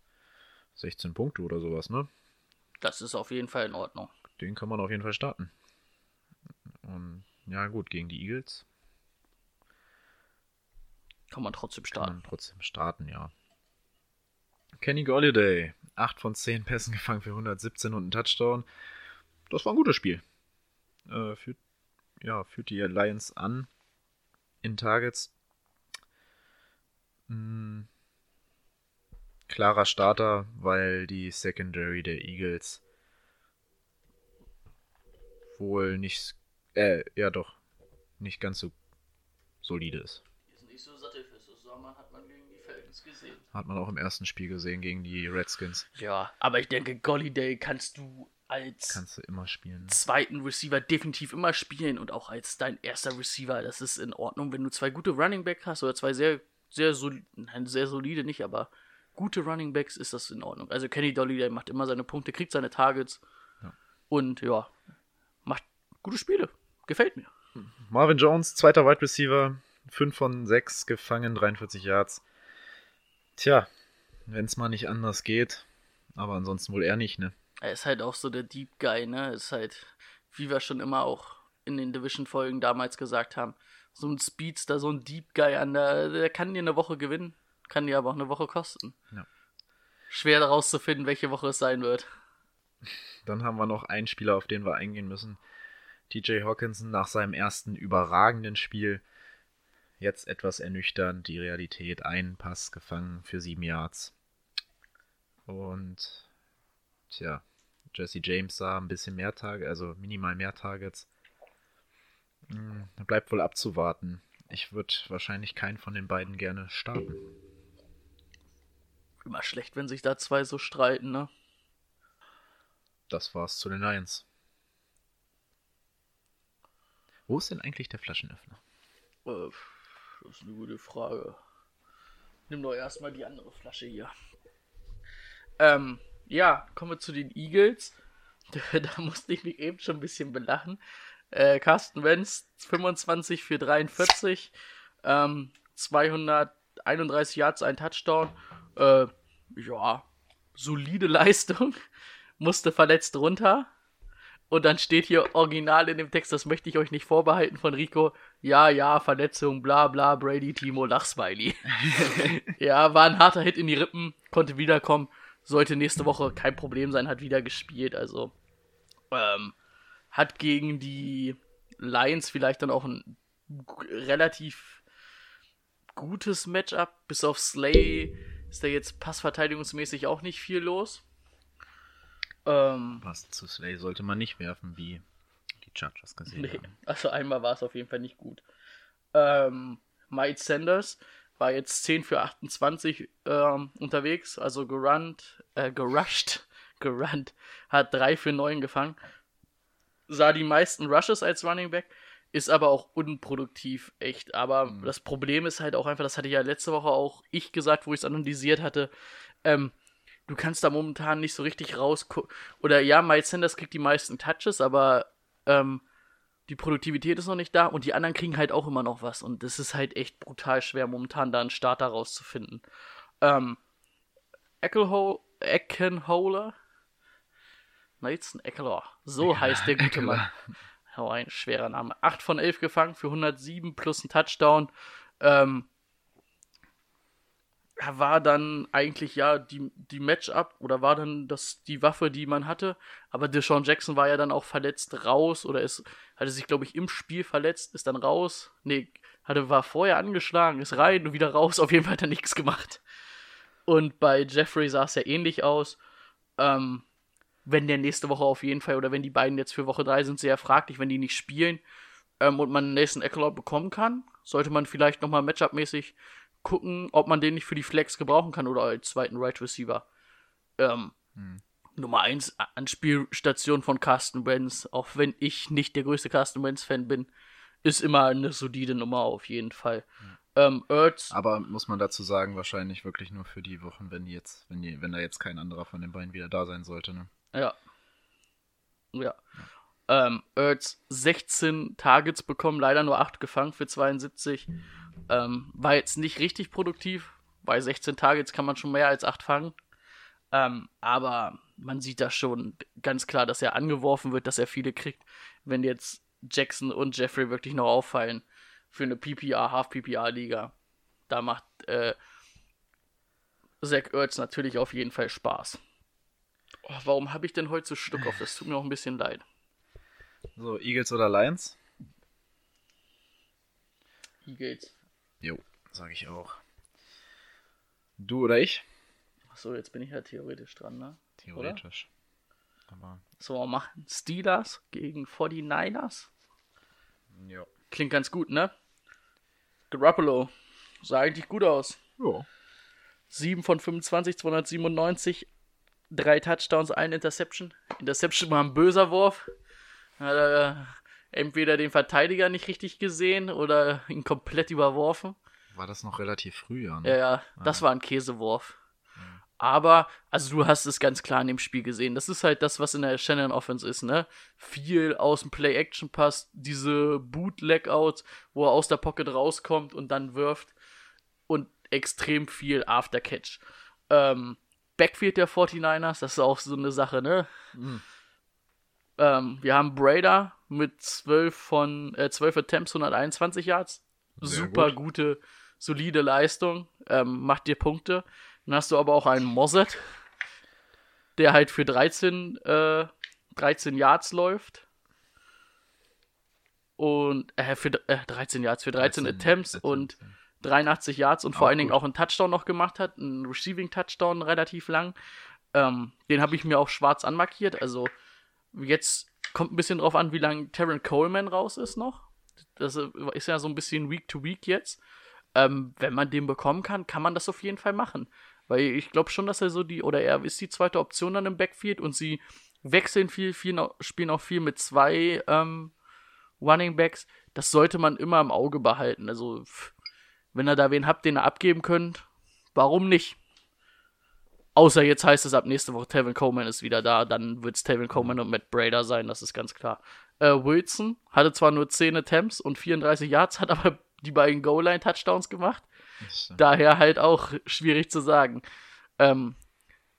16 Punkte oder sowas, ne? das ist auf jeden Fall in Ordnung. Den kann man auf jeden Fall starten. Und ja, gut, gegen die Eagles Kann man trotzdem kann starten. man trotzdem starten, ja. Kenny Golliday, 8 von 10 Pässen gefangen für 117 und ein Touchdown. Das war ein gutes Spiel. Äh, führt, ja, führt die Lions an in Targets. Mm, klarer Starter, weil die Secondary der Eagles wohl nicht, äh, ja doch, nicht ganz so solide ist. Die sind nicht so sattelfest, das Sommer hat man gegen die Falcons gesehen. Hat man auch im ersten Spiel gesehen gegen die Redskins. Ja, aber ich denke, Golliday kannst du als Kannst du immer spielen. zweiten Receiver definitiv immer spielen und auch als dein erster Receiver. Das ist in Ordnung, wenn du zwei gute Running Back hast oder zwei sehr, sehr, sol nein, sehr solide nicht, aber gute Running Backs ist das in Ordnung. Also Kenny Dolly, der macht immer seine Punkte, kriegt seine Targets Ja. und ja, macht gute Spiele. Gefällt mir. Marvin Jones, zweiter Wide Receiver, 5 von 6 gefangen, 43 Yards. Tja, wenn es mal nicht anders geht, aber ansonsten wohl eher nicht, ne? Er ist halt auch so der Deep Guy, ne? Ist halt, wie wir schon immer auch in den Division-Folgen damals gesagt haben, so ein Speedster, so ein Deep Guy an der, der kann dir eine Woche gewinnen, kann dir aber auch eine Woche kosten. Ja. Schwer herauszufinden, welche Woche es sein wird. Dann haben wir noch einen Spieler, auf den wir eingehen müssen. TJ Hawkinson nach seinem ersten überragenden Spiel. Jetzt etwas ernüchternd, die Realität. Einen Pass gefangen für 7 Yards. Und tja, Jesse James sah ein bisschen mehr Tage, also minimal mehr Targets. Hm, Bleibt wohl abzuwarten. Ich würde wahrscheinlich keinen von den beiden gerne starten. Immer schlecht, wenn sich da zwei so streiten, ne? Das war's zu den Lions. Wo ist denn eigentlich der Flaschenöffner? Äh, das ist eine gute Frage. Nimm doch erstmal die andere Flasche hier. Ähm, ja, kommen wir zu den Eagles. da musste ich mich eben schon ein bisschen belachen. Äh, Carsten Wentz, 25 für 43, ähm, 200 31 Yards, ein Touchdown. Äh, ja, solide Leistung. Musste verletzt runter. Und dann steht hier original in dem Text, das möchte ich euch nicht vorbehalten von Rico. Ja, ja, Verletzung, bla bla, Brady, Timo, Lachsmiley. ja, war ein harter Hit in die Rippen, konnte wiederkommen, sollte nächste Woche kein Problem sein, hat wieder gespielt. Also ähm, hat gegen die Lions vielleicht dann auch ein relativ gutes Matchup. Bis auf Slay ist da jetzt passverteidigungsmäßig auch nicht viel los. Ähm, Was zu Slay sollte man nicht werfen, wie die Chargers gesehen nee, haben. Also einmal war es auf jeden Fall nicht gut. Ähm, Mike Sanders war jetzt 10 für 28 ähm, unterwegs, also gerannt, äh, gerusht, gerannt, hat 3 für 9 gefangen. Sah die meisten Rushes als Running Back, ist aber auch unproduktiv, echt. Aber mhm. das Problem ist halt auch einfach, das hatte ja letzte Woche auch ich gesagt, wo ich es analysiert hatte, ähm, du kannst da momentan nicht so richtig rausgucken. Oder ja, Miles Sanders kriegt die meisten Touches, aber ähm, die Produktivität ist noch nicht da und die anderen kriegen halt auch immer noch was. Und das ist halt echt brutal schwer, momentan da einen Starter rauszufinden. Ähm, Eckenholer? Nathan Eckler. So Eckler, heißt der gute Eckler. Mann. Oh, ein schwerer Name. 8 von 11 gefangen für 107 plus ein Touchdown. Ähm, war dann eigentlich ja die, die Matchup oder war dann das die Waffe, die man hatte. Aber Deshaun Jackson war ja dann auch verletzt raus oder ist, hatte sich, glaube ich, im Spiel verletzt, ist dann raus. Nee, hatte, war vorher angeschlagen, ist rein und wieder raus. Auf jeden Fall hat er nichts gemacht. Und bei Jeffrey sah es ja ähnlich aus. Ähm, wenn der nächste Woche auf jeden Fall oder wenn die beiden jetzt für Woche 3 sind, sehr fraglich, wenn die nicht spielen ähm, und man Nathan Eckler bekommen kann, sollte man vielleicht nochmal Matchup-mäßig gucken, ob man den nicht für die Flex gebrauchen kann oder als zweiten Right Receiver. Ähm, hm. Nummer 1 Anspielstation von Carsten Wentz, auch wenn ich nicht der größte Carsten Wentz-Fan bin, ist immer eine solide Nummer auf jeden Fall. Hm. Ähm, Ertz, Aber muss man dazu sagen, wahrscheinlich wirklich nur für die Wochen, wenn die jetzt, wenn die, wenn da jetzt kein anderer von den beiden wieder da sein sollte, ne? Ja. Ja. Ähm, Ertz 16 Targets bekommen, leider nur 8 gefangen für 72. Ähm, war jetzt nicht richtig produktiv. Bei 16 Targets kann man schon mehr als 8 fangen. Ähm, aber man sieht da schon ganz klar, dass er angeworfen wird, dass er viele kriegt. Wenn jetzt Jackson und Jeffrey wirklich noch auffallen für eine PPR, Half-PPR-Liga, da macht äh, Zach Ertz natürlich auf jeden Fall Spaß. Oh, warum habe ich denn heute so Stück auf? Das tut mir auch ein bisschen leid. So, Eagles oder Lions? Eagles. Jo, sage ich auch. Du oder ich? Achso, jetzt bin ich ja theoretisch dran, ne? Theoretisch. Aber so, machen Steelers gegen 49ers. Ja. Klingt ganz gut, ne? Garoppolo. Sah eigentlich gut aus. Ja. 7 von 25, 297, drei Touchdowns, ein Interception. Interception war ein böser Wurf. Hat er entweder den Verteidiger nicht richtig gesehen oder ihn komplett überworfen. War das noch relativ früh, ja? Ne? Ja, ja, das war ein Käsewurf. Aber, also du hast es ganz klar in dem Spiel gesehen. Das ist halt das, was in der Shannon Offense ist, ne? Viel aus dem Play-Action-Pass, diese Boot-Leg-Outs, wo er aus der Pocket rauskommt und dann wirft. Und extrem viel After-Catch. Ähm, Backfield der 49ers, das ist auch so eine Sache, ne? Mhm. Ähm, wir haben Brader mit 12 von äh, 12 Attempts, 121 Yards. Sehr Super gut. gute, solide Leistung. Ähm, macht dir Punkte. Dann hast du aber auch einen Mossad, der halt für 13, äh, 13 Yards läuft. Und äh, für äh, 13 Yards, für 13, 13 Attempts 13, und 83 Yards und auch vor allen Dingen auch einen Touchdown noch gemacht hat, einen Receiving Touchdown relativ lang. Ähm, den habe ich mir auch schwarz anmarkiert. Also Jetzt kommt ein bisschen drauf an, wie lange Terran Coleman raus ist noch. Das ist ja so ein bisschen Week to Week jetzt. Ähm, wenn man den bekommen kann, kann man das auf jeden Fall machen. Weil ich glaube schon, dass er so die, oder er ist die zweite Option dann im Backfield und sie wechseln viel, viel spielen auch viel mit zwei ähm, Running Backs. Das sollte man immer im Auge behalten. Also, wenn ihr da wen habt, den ihr abgeben könnt, warum nicht? Außer jetzt heißt es ab nächste Woche, Tevin Coleman ist wieder da, dann wird es Tevin Coleman und Matt Brader sein, das ist ganz klar. Äh, Wilson hatte zwar nur 10 Attempts und 34 Yards, hat aber die beiden Goal-Line-Touchdowns gemacht. Daher halt auch schwierig zu sagen. Ähm,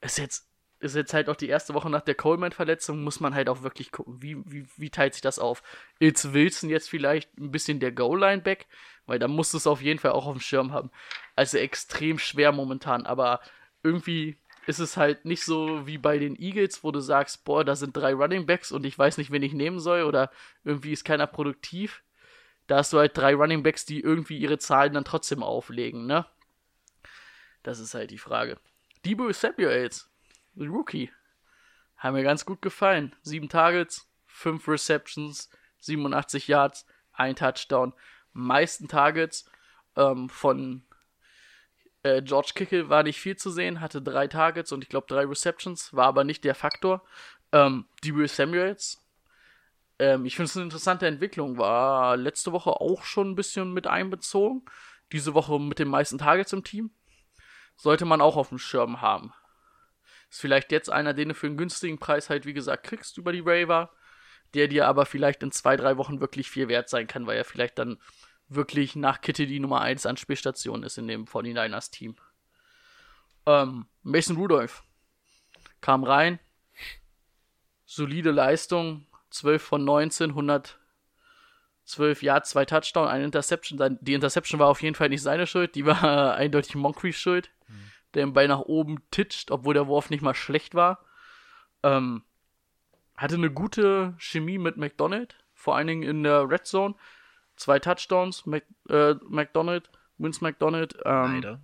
ist jetzt ist jetzt halt auch die erste Woche nach der Coleman-Verletzung, muss man halt auch wirklich gucken, wie, wie, wie teilt sich das auf. Ist Wilson jetzt vielleicht ein bisschen der Goal-Line-Back? Weil da musst du es auf jeden Fall auch auf dem Schirm haben. Also extrem schwer momentan, aber irgendwie ist es halt nicht so wie bei den Eagles, wo du sagst, boah, da sind drei Running Backs und ich weiß nicht, wen ich nehmen soll oder irgendwie ist keiner produktiv. Da hast du halt drei Running Backs, die irgendwie ihre Zahlen dann trotzdem auflegen, ne? Das ist halt die Frage. Debo Samuels, Rookie, haben mir ganz gut gefallen. Sieben Targets, fünf Receptions, 87 Yards, ein Touchdown. Meisten Targets ähm, von äh, George Kickel war nicht viel zu sehen, hatte drei Targets und ich glaube drei Receptions, war aber nicht der Faktor. Ähm, Debo Samuels, ähm, ich finde es eine interessante Entwicklung, war letzte Woche auch schon ein bisschen mit einbezogen. Diese Woche mit den meisten Targets im Team. Sollte man auch auf dem Schirm haben. Ist vielleicht jetzt einer, den du für einen günstigen Preis halt, wie gesagt, kriegst über die Raver, der dir aber vielleicht in zwei, drei Wochen wirklich viel wert sein kann, weil er vielleicht dann wirklich nach Kitty die Nummer 1 an Spielstation ist in dem 49ers Team. Ähm, Mason Rudolph kam rein, solide Leistung, 12 von 19, 112 Yards, zwei Touchdown, eine Interception. Die Interception war auf jeden Fall nicht seine Schuld, die war eindeutig Moncriefs Schuld, mhm. der den Ball nach oben titscht, obwohl der Wurf nicht mal schlecht war. Ähm, hatte eine gute Chemie mit McDonald, vor allen Dingen in der Red Zone. Zwei Touchdowns, Mac, äh, McDonald, Vince McDonald, ähm,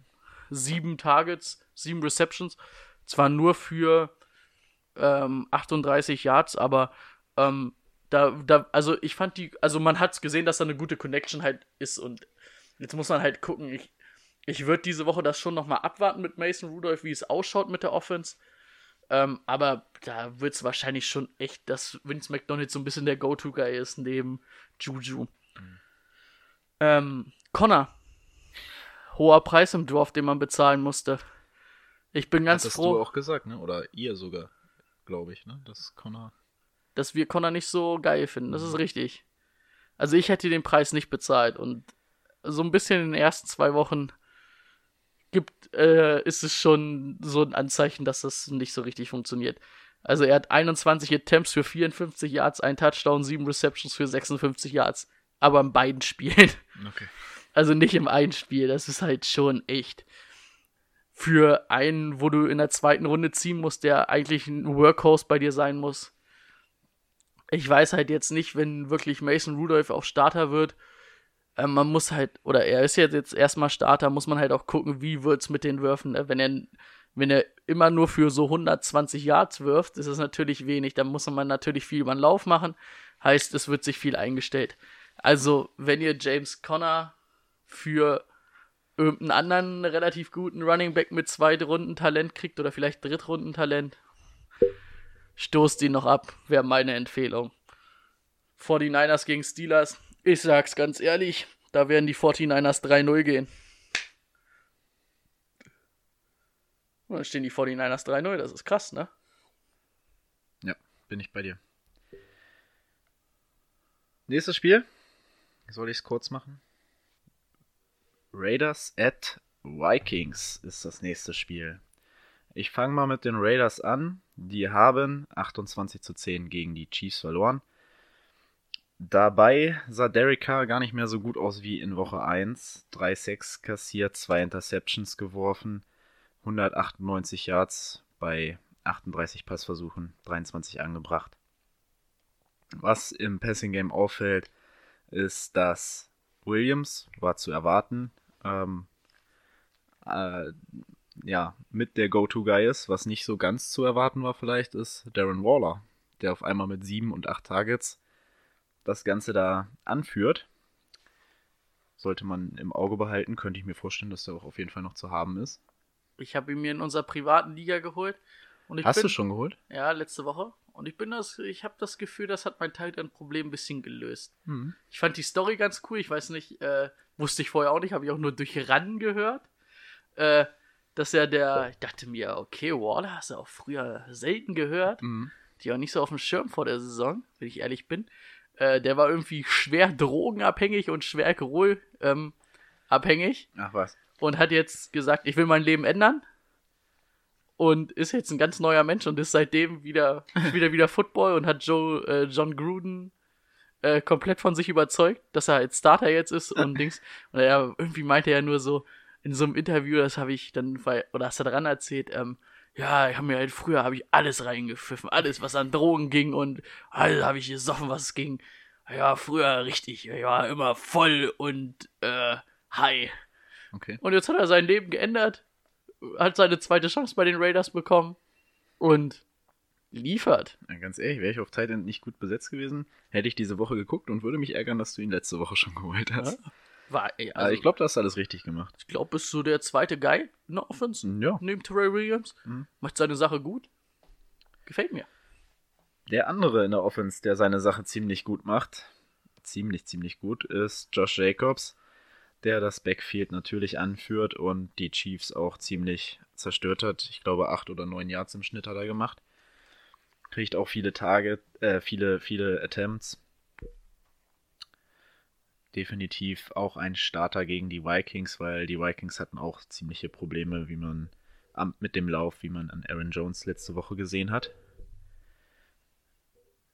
sieben Targets, sieben Receptions. Zwar nur für ähm, 38 Yards, aber ähm, da, da, also ich fand die, also man hat gesehen, dass da eine gute Connection halt ist und jetzt muss man halt gucken. Ich, ich würde diese Woche das schon nochmal abwarten mit Mason Rudolph, wie es ausschaut mit der Offense. Ähm, aber da wird es wahrscheinlich schon echt, dass Vince McDonald so ein bisschen der Go-To-Guy ist neben Juju. Mhm. Ähm, Connor. Hoher Preis im Dwarf, den man bezahlen musste. Ich bin ganz Hattest froh. du auch gesagt, ne? Oder ihr sogar, glaube ich, ne? Dass Connor dass wir Connor nicht so geil finden. Das ist mhm. richtig. Also ich hätte den Preis nicht bezahlt und so ein bisschen in den ersten zwei Wochen gibt, äh, ist es schon so ein Anzeichen, dass das nicht so richtig funktioniert. Also er hat 21 Attempts für 54 Yards, ein Touchdown, 7 Receptions für 56 Yards. Aber in beiden Spielen. Okay. Also nicht im einen Spiel. Das ist halt schon echt. Für einen, wo du in der zweiten Runde ziehen musst, der eigentlich ein Workhorse bei dir sein muss, ich weiß halt jetzt nicht, wenn wirklich Mason Rudolph auch Starter wird. Äh, man muss halt, oder er ist jetzt, jetzt erstmal Starter, muss man halt auch gucken, wie wird's mit den Würfen. Ne? Wenn er, wenn er immer nur für so 120 Yards wirft, ist es natürlich wenig. Dann muss man natürlich viel über den Lauf machen. Heißt, es wird sich viel eingestellt. Also, wenn ihr James Conner für irgendeinen anderen relativ guten Running Back mit Runden Talent kriegt oder vielleicht Drittrunden Talent, stoßt ihn noch ab, wäre meine Empfehlung. 49ers gegen Steelers, ich sag's ganz ehrlich, da werden die 49ers 3-0 gehen. Und dann stehen die 49ers 3-0, das ist krass, ne? Ja, bin ich bei dir. Nächstes Spiel. Soll ich es kurz machen? Raiders at Vikings ist das nächste Spiel. Ich fange mal mit den Raiders an. Die haben 28 zu 10 gegen die Chiefs verloren. Dabei sah Derek Carr gar nicht mehr so gut aus wie in Woche 1. 3-6 kassiert, 2 Interceptions geworfen, 198 Yards bei 38 Passversuchen, 23 angebracht. Was im Passing Game auffällt, ist, dass Williams, war zu erwarten, ähm, äh, ja, mit der Go-To-Guy ist, was nicht so ganz zu erwarten war vielleicht, ist Darren Waller, der auf einmal mit sieben und acht Targets das Ganze da anführt. Sollte man im Auge behalten, könnte ich mir vorstellen, dass der auch auf jeden Fall noch zu haben ist. Ich habe ihn mir in unserer privaten Liga geholt. Hast bin, du schon geholt? Ja, letzte Woche. Und ich bin das, ich habe das Gefühl, das hat mein Titan-Problem ein bisschen gelöst. Mhm. Ich fand die Story ganz cool. Ich weiß nicht, äh, wusste ich vorher auch nicht, habe ich auch nur durch Ran gehört. Äh, dass er der, ich dachte mir, okay, Waller hast du auch früher selten gehört. Mhm. Die auch nicht so auf dem Schirm vor der Saison, wenn ich ehrlich bin. Äh, der war irgendwie schwer drogenabhängig und schwer Alkohol ähm, abhängig. Ach was. und hat jetzt gesagt, ich will mein Leben ändern und ist jetzt ein ganz neuer Mensch und ist seitdem wieder wieder wieder Football und hat Joe äh, John Gruden äh, komplett von sich überzeugt, dass er als Starter jetzt ist und Dings und er irgendwie meinte er nur so in so einem Interview, das habe ich dann oder hast du dran erzählt, ähm, ja, ich habe mir halt früher habe ich alles reingepfiffen, alles was an Drogen ging und alles habe ich gesoffen, was es ging. Ja, früher richtig, ich war immer voll und äh, high. Okay. Und jetzt hat er sein Leben geändert, hat seine zweite Chance bei den Raiders bekommen und liefert. Ja, ganz ehrlich, wäre ich auf Titan nicht gut besetzt gewesen, hätte ich diese Woche geguckt und würde mich ärgern, dass du ihn letzte Woche schon geholt hast. Ja. War, ey, Also, also, ich glaube, du hast alles richtig gemacht. ich glaube, bist du der zweite Guy in der Offense Ja. neben Terrell Williams. Mhm. Macht seine Sache gut. Gefällt mir. Der andere in der Offense, der seine Sache ziemlich gut macht, ziemlich, ziemlich gut, ist Josh Jacobs, der das Backfield natürlich anführt und die Chiefs auch ziemlich zerstört hat. Ich glaube, acht oder neun Yards im Schnitt hat er gemacht. Kriegt auch viele Tage, äh, viele, viele Attempts. Definitiv auch ein Starter gegen die Vikings, weil die Vikings hatten auch ziemliche Probleme, wie man mit dem Lauf, wie man an Aaron Jones letzte Woche gesehen hat.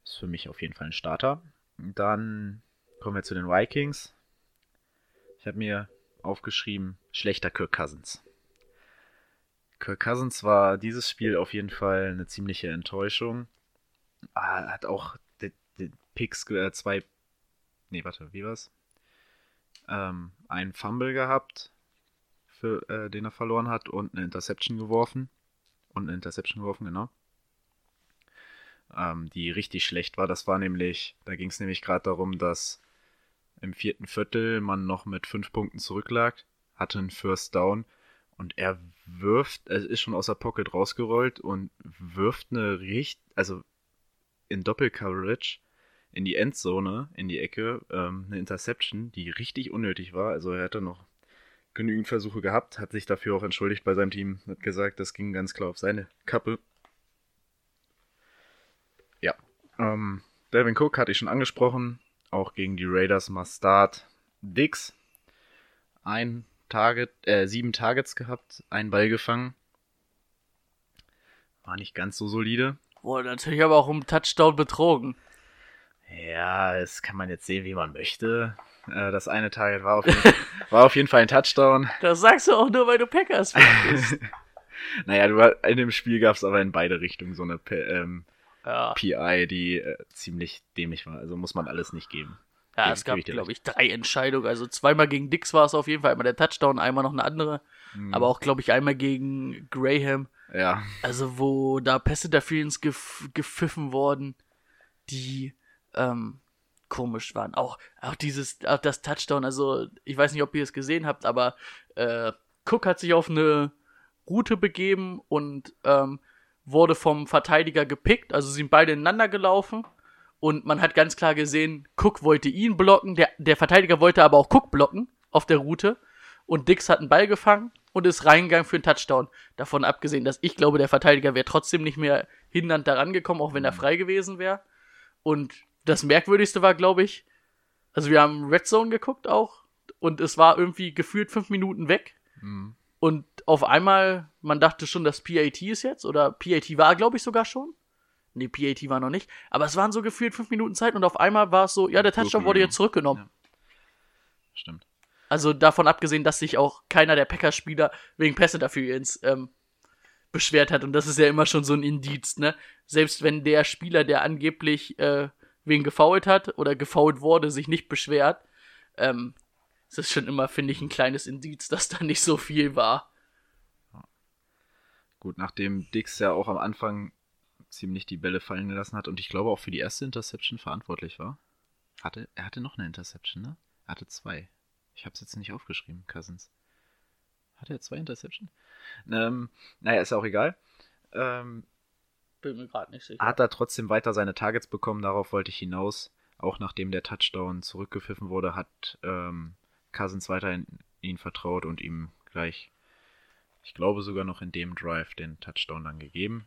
Ist für mich auf jeden Fall ein Starter. Dann kommen wir zu den Vikings. Ich habe mir aufgeschrieben, schlechter Kirk Cousins. Kirk Cousins war dieses Spiel auf jeden Fall eine ziemliche Enttäuschung. Ah, hat auch die, die Picks, äh, zwei, nee, warte, wie war's? Ähm, einen Fumble gehabt, für, äh, den er verloren hat und eine Interception geworfen. Und eine Interception geworfen, genau ähm, die richtig schlecht war. Das war nämlich, da ging es nämlich gerade darum, dass im vierten Viertel man noch mit fünf Punkten zurücklag, hatte einen First Down und er wirft, er ist schon aus der Pocket rausgerollt und wirft eine richtig, also in Doppelcoverage in die Endzone, in die Ecke, ähm, eine Interception, die richtig unnötig war. Also er hatte noch genügend Versuche gehabt, hat sich dafür auch entschuldigt bei seinem Team, hat gesagt, das ging ganz klar auf seine Kappe. Ja. Ähm, Delvin Cook hatte ich schon angesprochen. Auch gegen die Raiders Mustard Dix. Ein Target, äh, sieben Targets gehabt, einen Ball gefangen. War nicht ganz so solide. Wurde natürlich aber auch um Touchdown betrogen. Ja, das kann man jetzt sehen, wie man möchte. Äh, das eine Target war auf, jeden, war auf jeden Fall ein Touchdown. Das sagst du auch nur, weil du Packers-Fan bist. Naja, du, in dem Spiel gab es aber in beide Richtungen so eine ähm, ja. PI, die äh, ziemlich dämlich war. Also muss man alles nicht geben. Ja, Gebe- es gab, glaube ich, drei Entscheidungen. Also zweimal gegen Dix war es auf jeden Fall. Einmal der Touchdown, einmal noch eine andere. Hm, Aber auch, glaube ich, einmal gegen Graham. Ja, Also, wo da Pässe dafür ins gef gepfiffen worden, die ähm, komisch waren. Auch, auch dieses, auch das Touchdown, also ich weiß nicht, ob ihr es gesehen habt, aber äh, Cook hat sich auf eine Route begeben und ähm, wurde vom Verteidiger gepickt. Also sind beide ineinander gelaufen. Und man hat ganz klar gesehen, Cook wollte ihn blocken, der, der Verteidiger wollte aber auch Cook blocken auf der Route. Und Dix hat einen Ball gefangen und ist reingegangen für einen Touchdown. Davon abgesehen, dass ich glaube, der Verteidiger wäre trotzdem nicht mehr hindernd daran gekommen, auch wenn er frei gewesen wäre. Und das Merkwürdigste war, glaube ich, also wir haben Red Zone geguckt auch und es war irgendwie gefühlt fünf Minuten weg. hm, Und auf einmal, man dachte schon, das PAT ist jetzt, oder PAT war, glaube ich, sogar schon. Nee, PAT war noch nicht. Aber es waren so gefühlt fünf Minuten Zeit und auf einmal war es so, ja, der Touchdown wurde jetzt zurückgenommen. stimmt. Also davon abgesehen, dass sich auch keiner der Packers-Spieler wegen Pässe dafür ins ähm, beschwert hat. Und das ist ja immer schon so ein Indiz, ne? Selbst wenn der Spieler, der angeblich äh, wen gefoult hat oder gefoult wurde, sich nicht beschwert, ähm, es ist schon immer, finde ich, ein kleines Indiz, dass da nicht so viel war. Gut, nachdem Dix ja auch am Anfang ziemlich die Bälle fallen gelassen hat und ich glaube auch für die erste Interception verantwortlich war. Hatte, er hatte noch eine Interception, ne? Er hatte zwei. Ich habe es jetzt nicht aufgeschrieben, Cousins. Hatte er zwei Interception? Ähm, naja, ist ja auch egal. Ähm, Bin mir gerade nicht sicher. hat er trotzdem weiter seine Targets bekommen, darauf wollte ich hinaus. Auch nachdem der Touchdown zurückgepfiffen wurde, hat ähm, Cousins weiter in ihn vertraut und ihm gleich, ich glaube sogar noch in dem Drive, den Touchdown dann gegeben.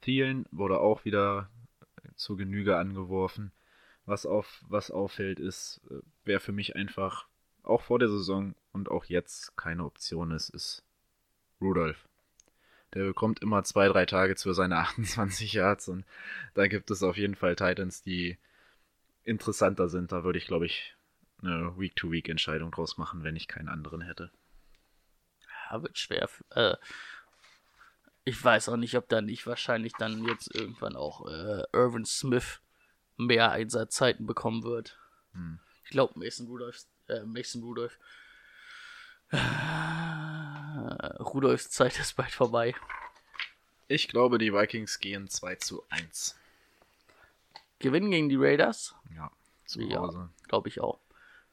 Thielen wurde auch wieder zur Genüge angeworfen. Was, auf, was auffällt, ist, äh, wer für mich einfach auch vor der Saison und auch jetzt keine Option ist, ist Rudolph. Der bekommt immer zwei, drei Targets für seine 28 Yards und da gibt es auf jeden Fall Titans, die interessanter sind. Da würde ich, glaube ich, eine Week-to-Week-Entscheidung draus machen, wenn ich keinen anderen hätte. Ja, wird schwer. Äh, ich weiß auch nicht, ob dann nicht wahrscheinlich dann jetzt irgendwann auch äh, Irvin Smith mehr Einsatzzeiten bekommen wird. Hm. Ich glaube, Mason Rudolph, äh, Mason Rudolph. Äh, Rudolphs Zeit ist bald vorbei. Ich glaube, die Vikings gehen 2 zu 1. Gewinnen gegen die Raiders? Ja, zu Hause. Ja, glaube ich auch.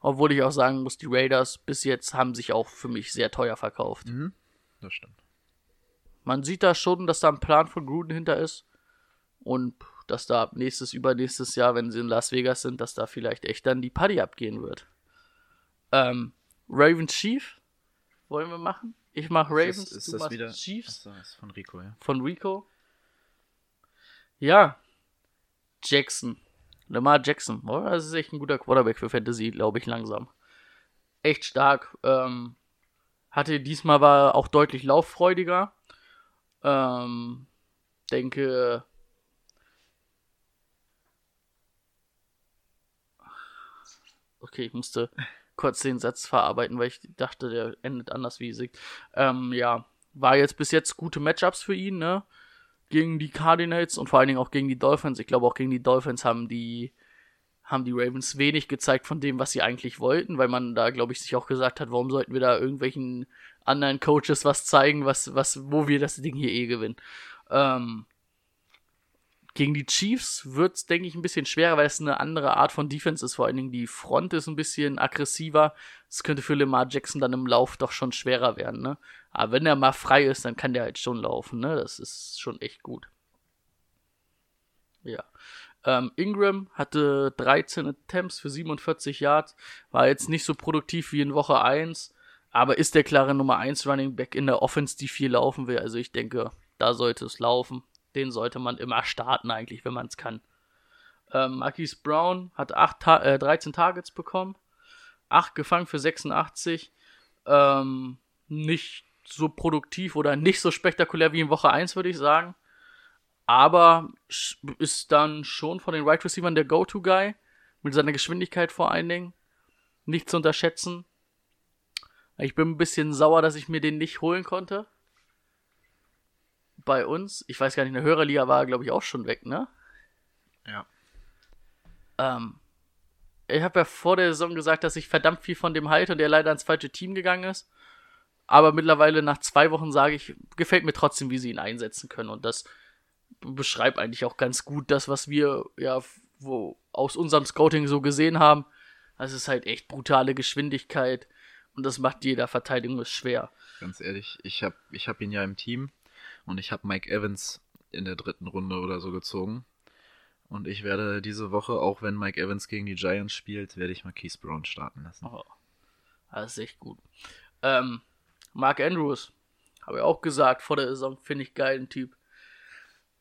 Obwohl ich auch sagen muss, die Raiders bis jetzt haben sich auch für mich sehr teuer verkauft. Mhm, das stimmt. Man sieht da schon, dass da ein Plan von Gruden hinter ist. Und dass da nächstes, übernächstes Jahr, wenn sie in Las Vegas sind, dass da vielleicht echt dann die Party abgehen wird. Ähm, Ravens Chief wollen wir machen? Ich mach Ravens, ist, ist du das wieder? Chiefs. Achso, ist von Rico, ja. Von Rico. Ja. Jackson. Lamar Jackson. Oh, das ist echt ein guter Quarterback für Fantasy, glaube ich, langsam. Echt stark. Ähm, hatte diesmal war auch deutlich lauffreudiger. Ähm, denke, okay, ich musste kurz den Satz verarbeiten, weil ich dachte, der endet anders wie Sieg. Ähm, ja, war jetzt bis jetzt gute Matchups für ihn, ne? Gegen die Cardinals und vor allen Dingen auch gegen die Dolphins. Ich glaube, auch gegen die Dolphins haben die, haben die Ravens wenig gezeigt von dem, was sie eigentlich wollten, weil man da, glaube ich, sich auch gesagt hat, warum sollten wir da irgendwelchen anderen Coaches was zeigen, was, was, wo wir das Ding hier eh gewinnen. Ähm, gegen die Chiefs wird es, denke ich, ein bisschen schwerer, weil es eine andere Art von Defense ist. Vor allen Dingen die Front ist ein bisschen aggressiver. Es könnte für Lamar Jackson dann im Lauf doch schon schwerer werden. Ne? Aber wenn er mal frei ist, dann kann der halt schon laufen. Ne? Das ist schon echt gut. Ja. Ähm, Ingram hatte 13 Attempts für 47 Yards. War jetzt nicht so produktiv wie in Woche 1. Aber ist der klare Nummer 1 Running Back in der Offense, die viel laufen will. Also ich denke, da sollte es laufen den sollte man immer starten eigentlich, wenn man es kann. Ähm, Marquise Brown hat acht Ta äh, 13 Targets bekommen, 8 gefangen für 86. Ähm, nicht so produktiv oder nicht so spektakulär wie in Woche 1, würde ich sagen. Aber ist dann schon von den Right Receivers der Go-To-Guy. Mit seiner Geschwindigkeit vor allen Dingen. Nicht zu unterschätzen. Ich bin ein bisschen sauer, dass ich mir den nicht holen konnte bei uns, ich weiß gar nicht, eine Hörerliga war, glaube ich, auch schon weg, ne? Ja. Ähm, ich habe ja vor der Saison gesagt, dass ich verdammt viel von dem halte und der leider ins falsche Team gegangen ist. Aber mittlerweile nach zwei Wochen sage ich, gefällt mir trotzdem, wie sie ihn einsetzen können. Und das beschreibt eigentlich auch ganz gut das, was wir ja wo aus unserem Scouting so gesehen haben. Das ist halt echt brutale Geschwindigkeit und das macht jeder Verteidigung schwer. Ganz ehrlich, ich habe ich hab ihn ja im Team und ich habe Mike Evans in der dritten Runde oder so gezogen. Und ich werde diese Woche, auch wenn Mike Evans gegen die Giants spielt, werde ich Marquise Brown starten lassen. Oh, das ist echt gut. Ähm, Mark Andrews, habe ich auch gesagt vor der Saison, finde ich geilen Typ.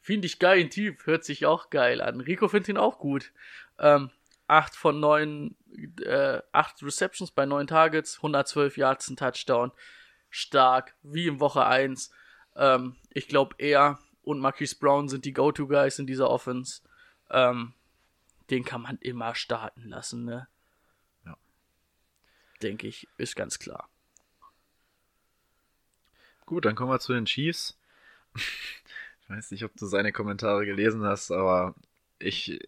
Finde ich geilen Typ, hört sich auch geil an. Rico findet ihn auch gut. Ähm, 8 von 9, äh, 8 Receptions bei 9 Targets, 112 Yards, ein Touchdown. Stark, wie in Woche 1. Ähm, ich glaube, er und Marquise Brown sind die Go-To-Guys in dieser Offense. Ähm, den kann man immer starten lassen, ne? Ja. Denke ich, ist ganz klar. Gut, dann kommen wir zu den Chiefs. Ich weiß nicht, ob du seine Kommentare gelesen hast, aber ich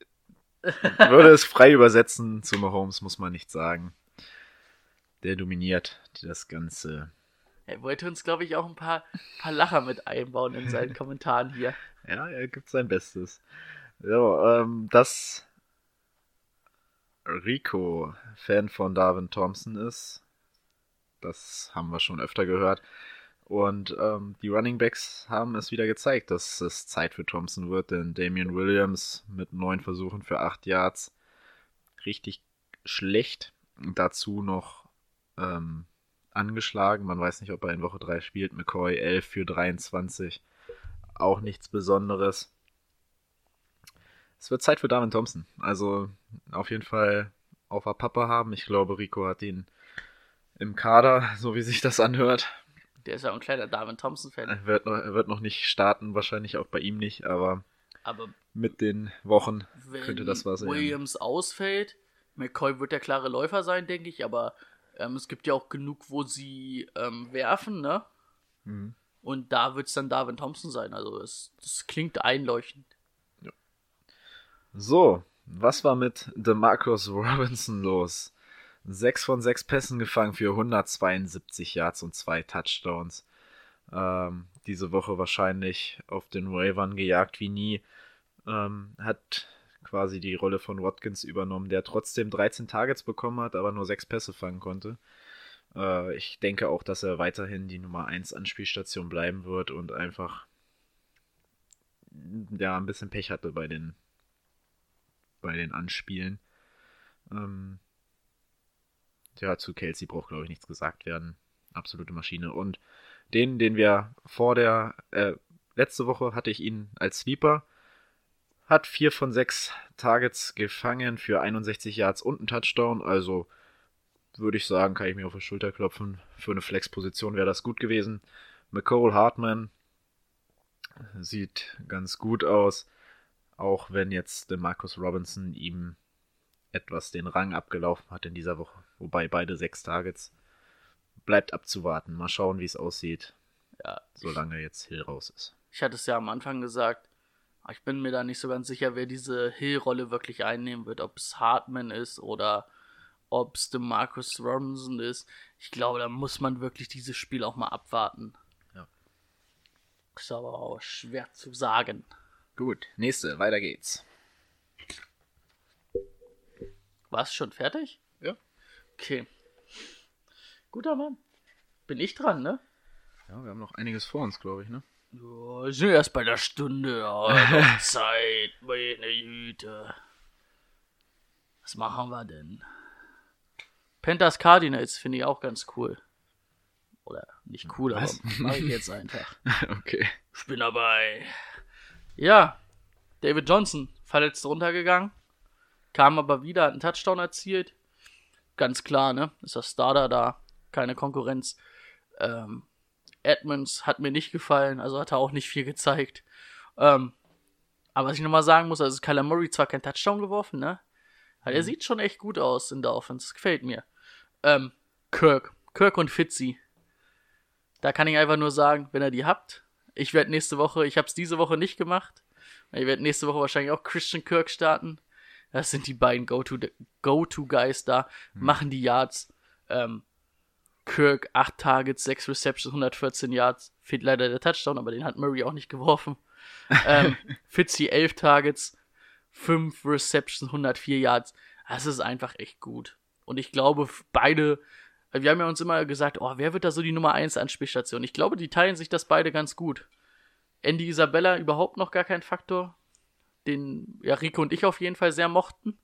würde es frei übersetzen zu Mahomes, muss man nicht sagen. Der dominiert das Ganze. Er wollte uns, glaube ich, auch ein paar, paar Lacher mit einbauen in seinen Kommentaren hier. Ja, er gibt sein Bestes. So, ähm, dass Rico Fan von Darwin Thompson ist, das haben wir schon öfter gehört. Und ähm, die Running Backs haben es wieder gezeigt, dass es Zeit für Thompson wird, denn Damian Williams mit neun Versuchen für acht Yards richtig schlecht. Dazu noch ähm, angeschlagen. Man weiß nicht, ob er in Woche 3 spielt. McCoy 11 für 23. Auch nichts Besonderes. Es wird Zeit für Darwin Thompson. Also auf jeden Fall auf der Pappe haben. Ich glaube, Rico hat ihn im Kader, so wie sich das anhört. Der ist ja auch ein kleiner Darwin Thompson-Fan. Er wird, noch, er wird noch nicht starten, wahrscheinlich auch bei ihm nicht, aber Aber mit den Wochen könnte das was sein. Williams ausfällt, McCoy wird der klare Läufer sein, denke ich, aber ähm, es gibt ja auch genug, wo sie ähm, werfen, ne? Mhm. Und da wird es dann Darwin Thompson sein. Also es, das klingt einleuchtend. So, was war mit DeMarcus Robinson los? Sechs von sechs Pässen gefangen für 172 Yards und zwei Touchdowns. Ähm, diese Woche wahrscheinlich auf den Wavern gejagt wie nie. Ähm, hat quasi die Rolle von Watkins übernommen, der trotzdem 13 Targets bekommen hat, aber nur sechs Pässe fangen konnte. Äh, ich denke auch, dass er weiterhin die Nummer 1 Anspielstation bleiben wird und einfach ja ein bisschen Pech hatte bei den bei den Anspielen. Ähm, ja, zu Kelsey braucht, glaube ich, nichts gesagt werden. Absolute Maschine. Und den, den wir vor der, äh, letzte Woche hatte ich ihn als Sweeper. Hat vier von sechs Targets gefangen für 61 Yards und einen Touchdown. Also würde ich sagen, kann ich mir auf die Schulter klopfen. Für eine Flex-Position wäre das gut gewesen. McCole Hartman sieht ganz gut aus. Auch wenn jetzt der Marcus Robinson ihm etwas den Rang abgelaufen hat in dieser Woche. Wobei beide sechs Targets. Bleibt abzuwarten. Mal schauen, wie es aussieht, Ja, solange jetzt Hill raus ist. ich hatte es ja am Anfang gesagt, ich bin mir da nicht so ganz sicher, wer diese Hill-Rolle wirklich einnehmen wird. Ob es Hartman ist oder ob es Marcus Robinson ist. Ich glaube, da muss man wirklich dieses Spiel auch mal abwarten. Ja. Ist aber auch schwer zu sagen. Gut, nächste, weiter geht's. Warst du schon fertig? Ja. Okay. Guter Mann. Bin ich dran, ne? Ja, wir haben noch einiges vor uns, glaube ich, ne? Ja, sind erst bei der Stunde. Zeit, meine Güte. Was machen wir denn? Panthers Cardinals finde ich auch ganz cool. Oder nicht cool, Was? aber mache ich jetzt einfach. okay. Ich bin dabei. Ja, David Johnson verletzt runtergegangen. Kam aber wieder, hat einen Touchdown erzielt. Ganz klar, ne? Ist der Starter da. Keine Konkurrenz. Ähm, Edmonds hat mir nicht gefallen, also hat er auch nicht viel gezeigt. Ähm, aber was ich nochmal sagen muss, also Kyler Murray zwar kein Touchdown geworfen, ne? Aber er sieht schon echt gut aus in der Offense. Das gefällt mir. Ähm, Kirk. Kirk und Fitzy. Da kann ich einfach nur sagen, wenn ihr die habt, ich werde nächste Woche, ich habe es diese Woche nicht gemacht. Ich werde nächste Woche wahrscheinlich auch Christian Kirk starten. Das sind die beiden Go-To-Guys Go da, machen die Yards. Ähm, Kirk 8 Targets, 6 Receptions, 114 Yards. Fehlt leider der Touchdown, aber den hat Murray auch nicht geworfen. ähm, Fitzy 11 Targets, 5 Receptions, 104 Yards. Das ist einfach echt gut. Und ich glaube, beide, wir haben ja uns immer gesagt, oh, wer wird da so die Nummer 1 Anspielstation? Ich glaube, die teilen sich das beide ganz gut. Andy Isabella überhaupt noch gar kein Faktor, den ja Rico und ich auf jeden Fall sehr mochten.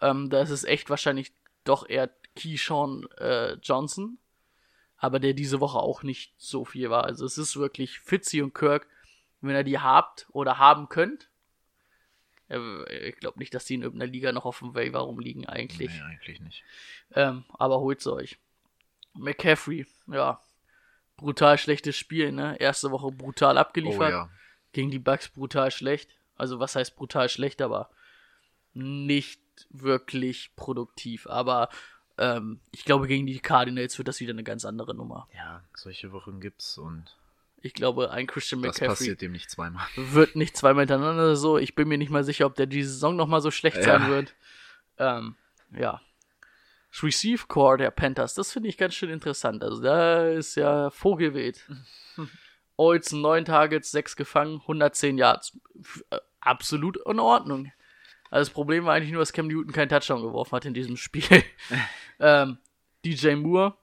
Ähm, da ist es echt wahrscheinlich doch eher Keyshawn äh, Johnson, aber der diese Woche auch nicht so viel war. Also es ist wirklich Fitzy und Kirk, wenn ihr die habt oder haben könnt. Äh, Ich glaube nicht, dass die in irgendeiner Liga noch auf dem Waiver rumliegen eigentlich. Nee, eigentlich nicht. Ähm, aber holt's euch. McCaffrey, ja. Brutal schlechtes Spiel, ne? Erste Woche brutal Oh abgeliefert. ja. Gegen die Bucks brutal schlecht. Also was heißt brutal schlecht, aber nicht wirklich produktiv. Aber ähm, ich glaube, gegen die Cardinals wird das wieder eine ganz andere Nummer. Ja, solche Wochen gibt's und Ich glaube, ein Christian das McCaffrey passiert dem nicht zweimal. wird nicht zweimal hintereinander so. Ich bin mir nicht mal sicher, ob der diese Saison nochmal so schlecht Ja. sein wird. Ähm, ja. Das Receive Core der Panthers, das finde ich ganz schön interessant. Also da ist ja Vogelwild. Olsen 9 Targets, 6 gefangen, 110 Yards. Äh, Absolut in Ordnung. Also das Problem war eigentlich nur, dass Cam Newton keinen Touchdown geworfen hat in diesem Spiel. ähm, DJ Moore,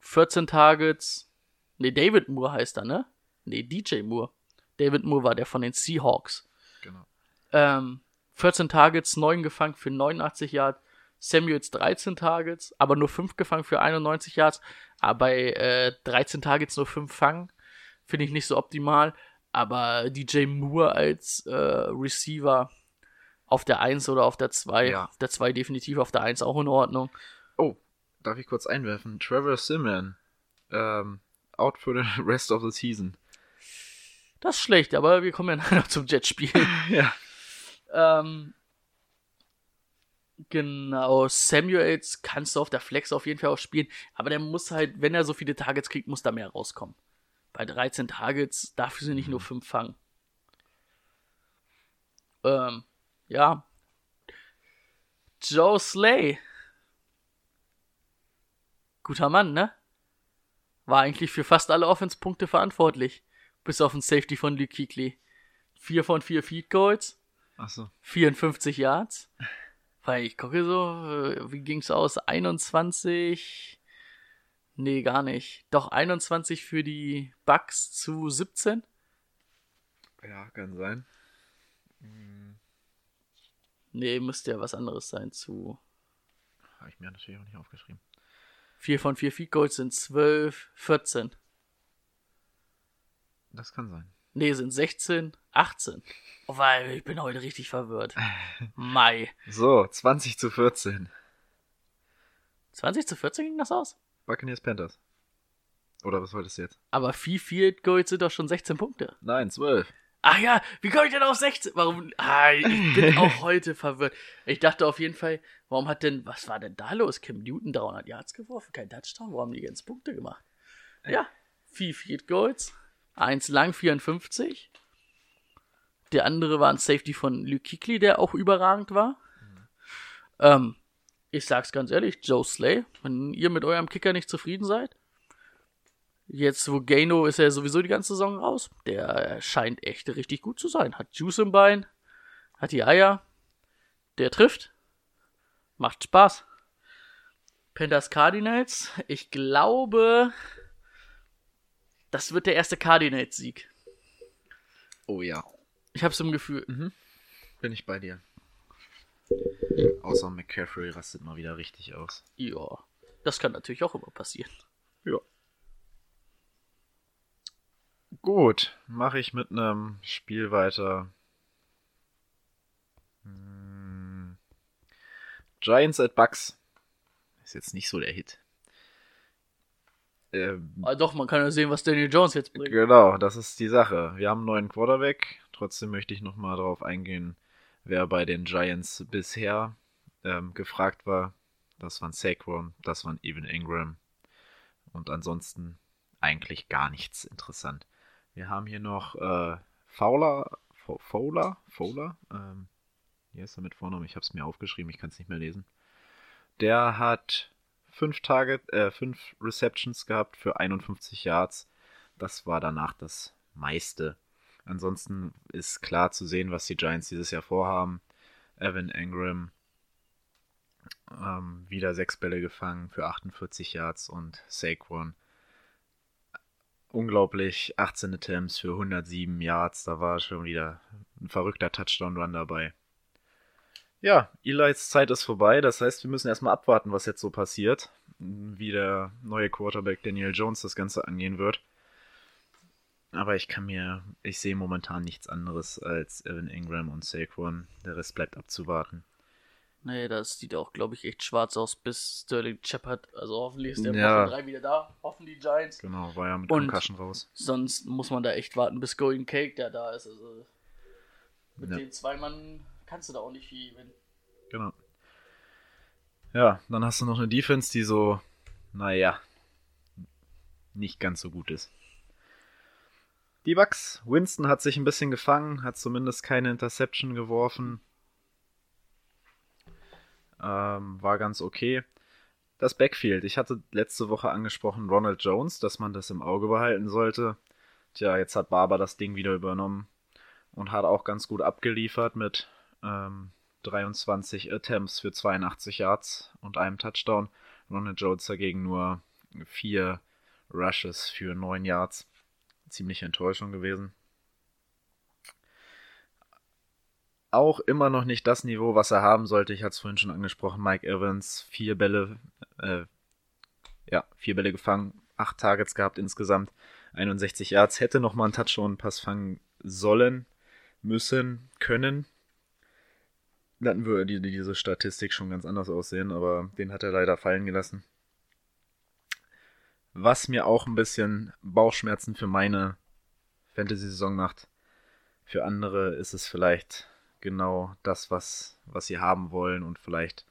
14 Targets. Ne, David Moore heißt er, ne? Ne, DJ Moore. David Moore war der von den Seahawks. Genau. Ähm, 14 Targets, 9 gefangen für 89 Yards. Samuels 13 Targets, aber nur 5 gefangen für 91 Yards. Aber bei äh, 13 Targets nur 5 fangen, finde ich nicht so optimal. Aber DJ Moore als äh, Receiver auf der 1 oder auf der 2, Ja. auf der 2 definitiv, auf der 1 auch in Ordnung. Oh, darf ich kurz einwerfen? Trevor Simeon, ähm, out for the rest of the season. Das ist schlecht, aber wir kommen ja nachher noch zum Jetspiel. Ja. ähm, genau, Samuels kannst du auf der Flex auf jeden Fall auch spielen, aber der muss halt, wenn er so viele Targets kriegt, muss da mehr rauskommen. Bei 13 Targets darf sie nicht nur 5 fangen. Ähm, ja. Joe Slay. Guter Mann, ne? War eigentlich für fast alle Offense-Punkte verantwortlich. Bis auf den Safety von Luke Kuechly. 4 von 4 Feed Goals, Achso. 54 Yards. Weil ich gucke so, äh, wie ging's aus? 21. Nee, gar nicht. Doch 21 für die Bucks zu 17. Ja, kann sein. Nee, müsste ja was anderes sein zu Habe ich mir natürlich auch nicht aufgeschrieben. 4 von 4 Feed Goals sind 12, 14. Das kann sein. Nee, sind 16, 18. Oh, weil ich bin heute richtig verwirrt. Mai. So, 20 zu 14. 20 zu 14 ging das aus? Buccaneers Panthers. Oder was wolltest du jetzt? Aber 4 Field Goals sind doch schon 16 Punkte. Nein, 12. Ach ja, wie komme ich denn auf 16? Warum? Ah, ich bin auch heute verwirrt. Ich dachte auf jeden Fall, warum hat denn, was war denn da los? Cam Newton 300 Yards geworfen, kein Touchdown, warum haben die jetzt Punkte gemacht? Ja, 4 Field Goals, eins lang 54. Der andere war ein Safety von Luke Kuechly, der auch überragend war. Ähm, ich sag's ganz ehrlich, Joe Slay, wenn ihr mit eurem Kicker nicht zufrieden seid, Jetzt, wo Gano ist er sowieso die ganze Saison raus. Der scheint echt richtig gut zu sein. Hat Juice im Bein, hat die Eier. Der trifft. Macht Spaß. Panthers Cardinals. Ich glaube, das wird der erste Cardinals-Sieg. Oh ja. Ich hab's im Gefühl. Bin ich bei dir. Außer McCaffrey rastet mal wieder richtig aus. Ja, das kann natürlich auch immer passieren. Ja. Gut, mache ich mit einem Spiel weiter. Hm. Giants at Bucks. Ist jetzt nicht so der Hit. Ähm, Aber doch, man kann ja sehen, was Daniel Jones jetzt bringt. Genau, das ist die Sache. Wir haben einen neuen Quarterback. Trotzdem möchte ich nochmal darauf eingehen, wer bei den Giants bisher ähm, gefragt war. Das waren Saquon, das waren Evan Ingram. Und ansonsten eigentlich gar nichts interessant. Wir haben hier noch äh, Fowler, Fo- Fowler, Fowler, ähm, wie heißt er mit Vornamen? Ich habe es mir aufgeschrieben, ich kann es nicht mehr lesen. Der hat fünf Target, äh, fünf Receptions gehabt für 51 Yards. Das war danach das meiste. Ansonsten ist klar zu sehen, was die Giants dieses Jahr vorhaben. Evan Ingram ähm, wieder sechs Bälle gefangen für 48 Yards und Saquon unglaublich 18 Attempts für 107 Yards. Da war schon wieder ein verrückter Touchdown-Run dabei. Ja, Eli's Zeit ist vorbei. Das heißt, wir müssen erstmal abwarten, was jetzt so passiert. Wie der neue Quarterback Daniel Jones das Ganze angehen wird. Aber ich kann mir, ich sehe momentan nichts anderes als Evan Ingram und Saquon. Der Rest bleibt abzuwarten. Nee, das sieht auch, glaube ich, echt schwarz aus, bis Sterling Shepard. Also hoffentlich ist der Ja. Woche 3 wieder da. Hoffen die Giants. Genau, war ja mit Und- Concussion raus. Sonst muss man da echt warten, bis Going Cake der da ist. Also mit Ja. den zwei Mann kannst du da auch nicht viel gewinnen. Genau. Ja, dann hast du noch eine Defense, die so, naja, nicht ganz so gut ist. Die Bucks. Winston hat sich ein bisschen gefangen, hat zumindest keine Interception geworfen. Ähm, war ganz okay. Das Backfield. Ich hatte letzte Woche angesprochen, Ronald Jones, dass man das im Auge behalten sollte. Tja, jetzt hat Barber das Ding wieder übernommen und hat auch ganz gut abgeliefert mit ähm, 23 Attempts für 82 Yards und einem Touchdown. Ronald Jones dagegen nur vier Rushes für 9 Yards. Ziemliche Enttäuschung gewesen. Auch immer noch nicht das Niveau, was er haben sollte. Ich hatte es vorhin schon angesprochen. Mike Evans, vier Bälle, äh, ja, vier Bälle gefangen, acht Targets gehabt insgesamt, 61 Yards. Hätte noch mal einen Touchdown-Pass fangen sollen, müssen, können dann würde die, diese Statistik schon ganz anders aussehen, aber den hat er leider fallen gelassen. Was mir auch ein bisschen Bauchschmerzen für meine Fantasy-Saison macht. Für andere ist es vielleicht genau das, was, was sie haben wollen und vielleicht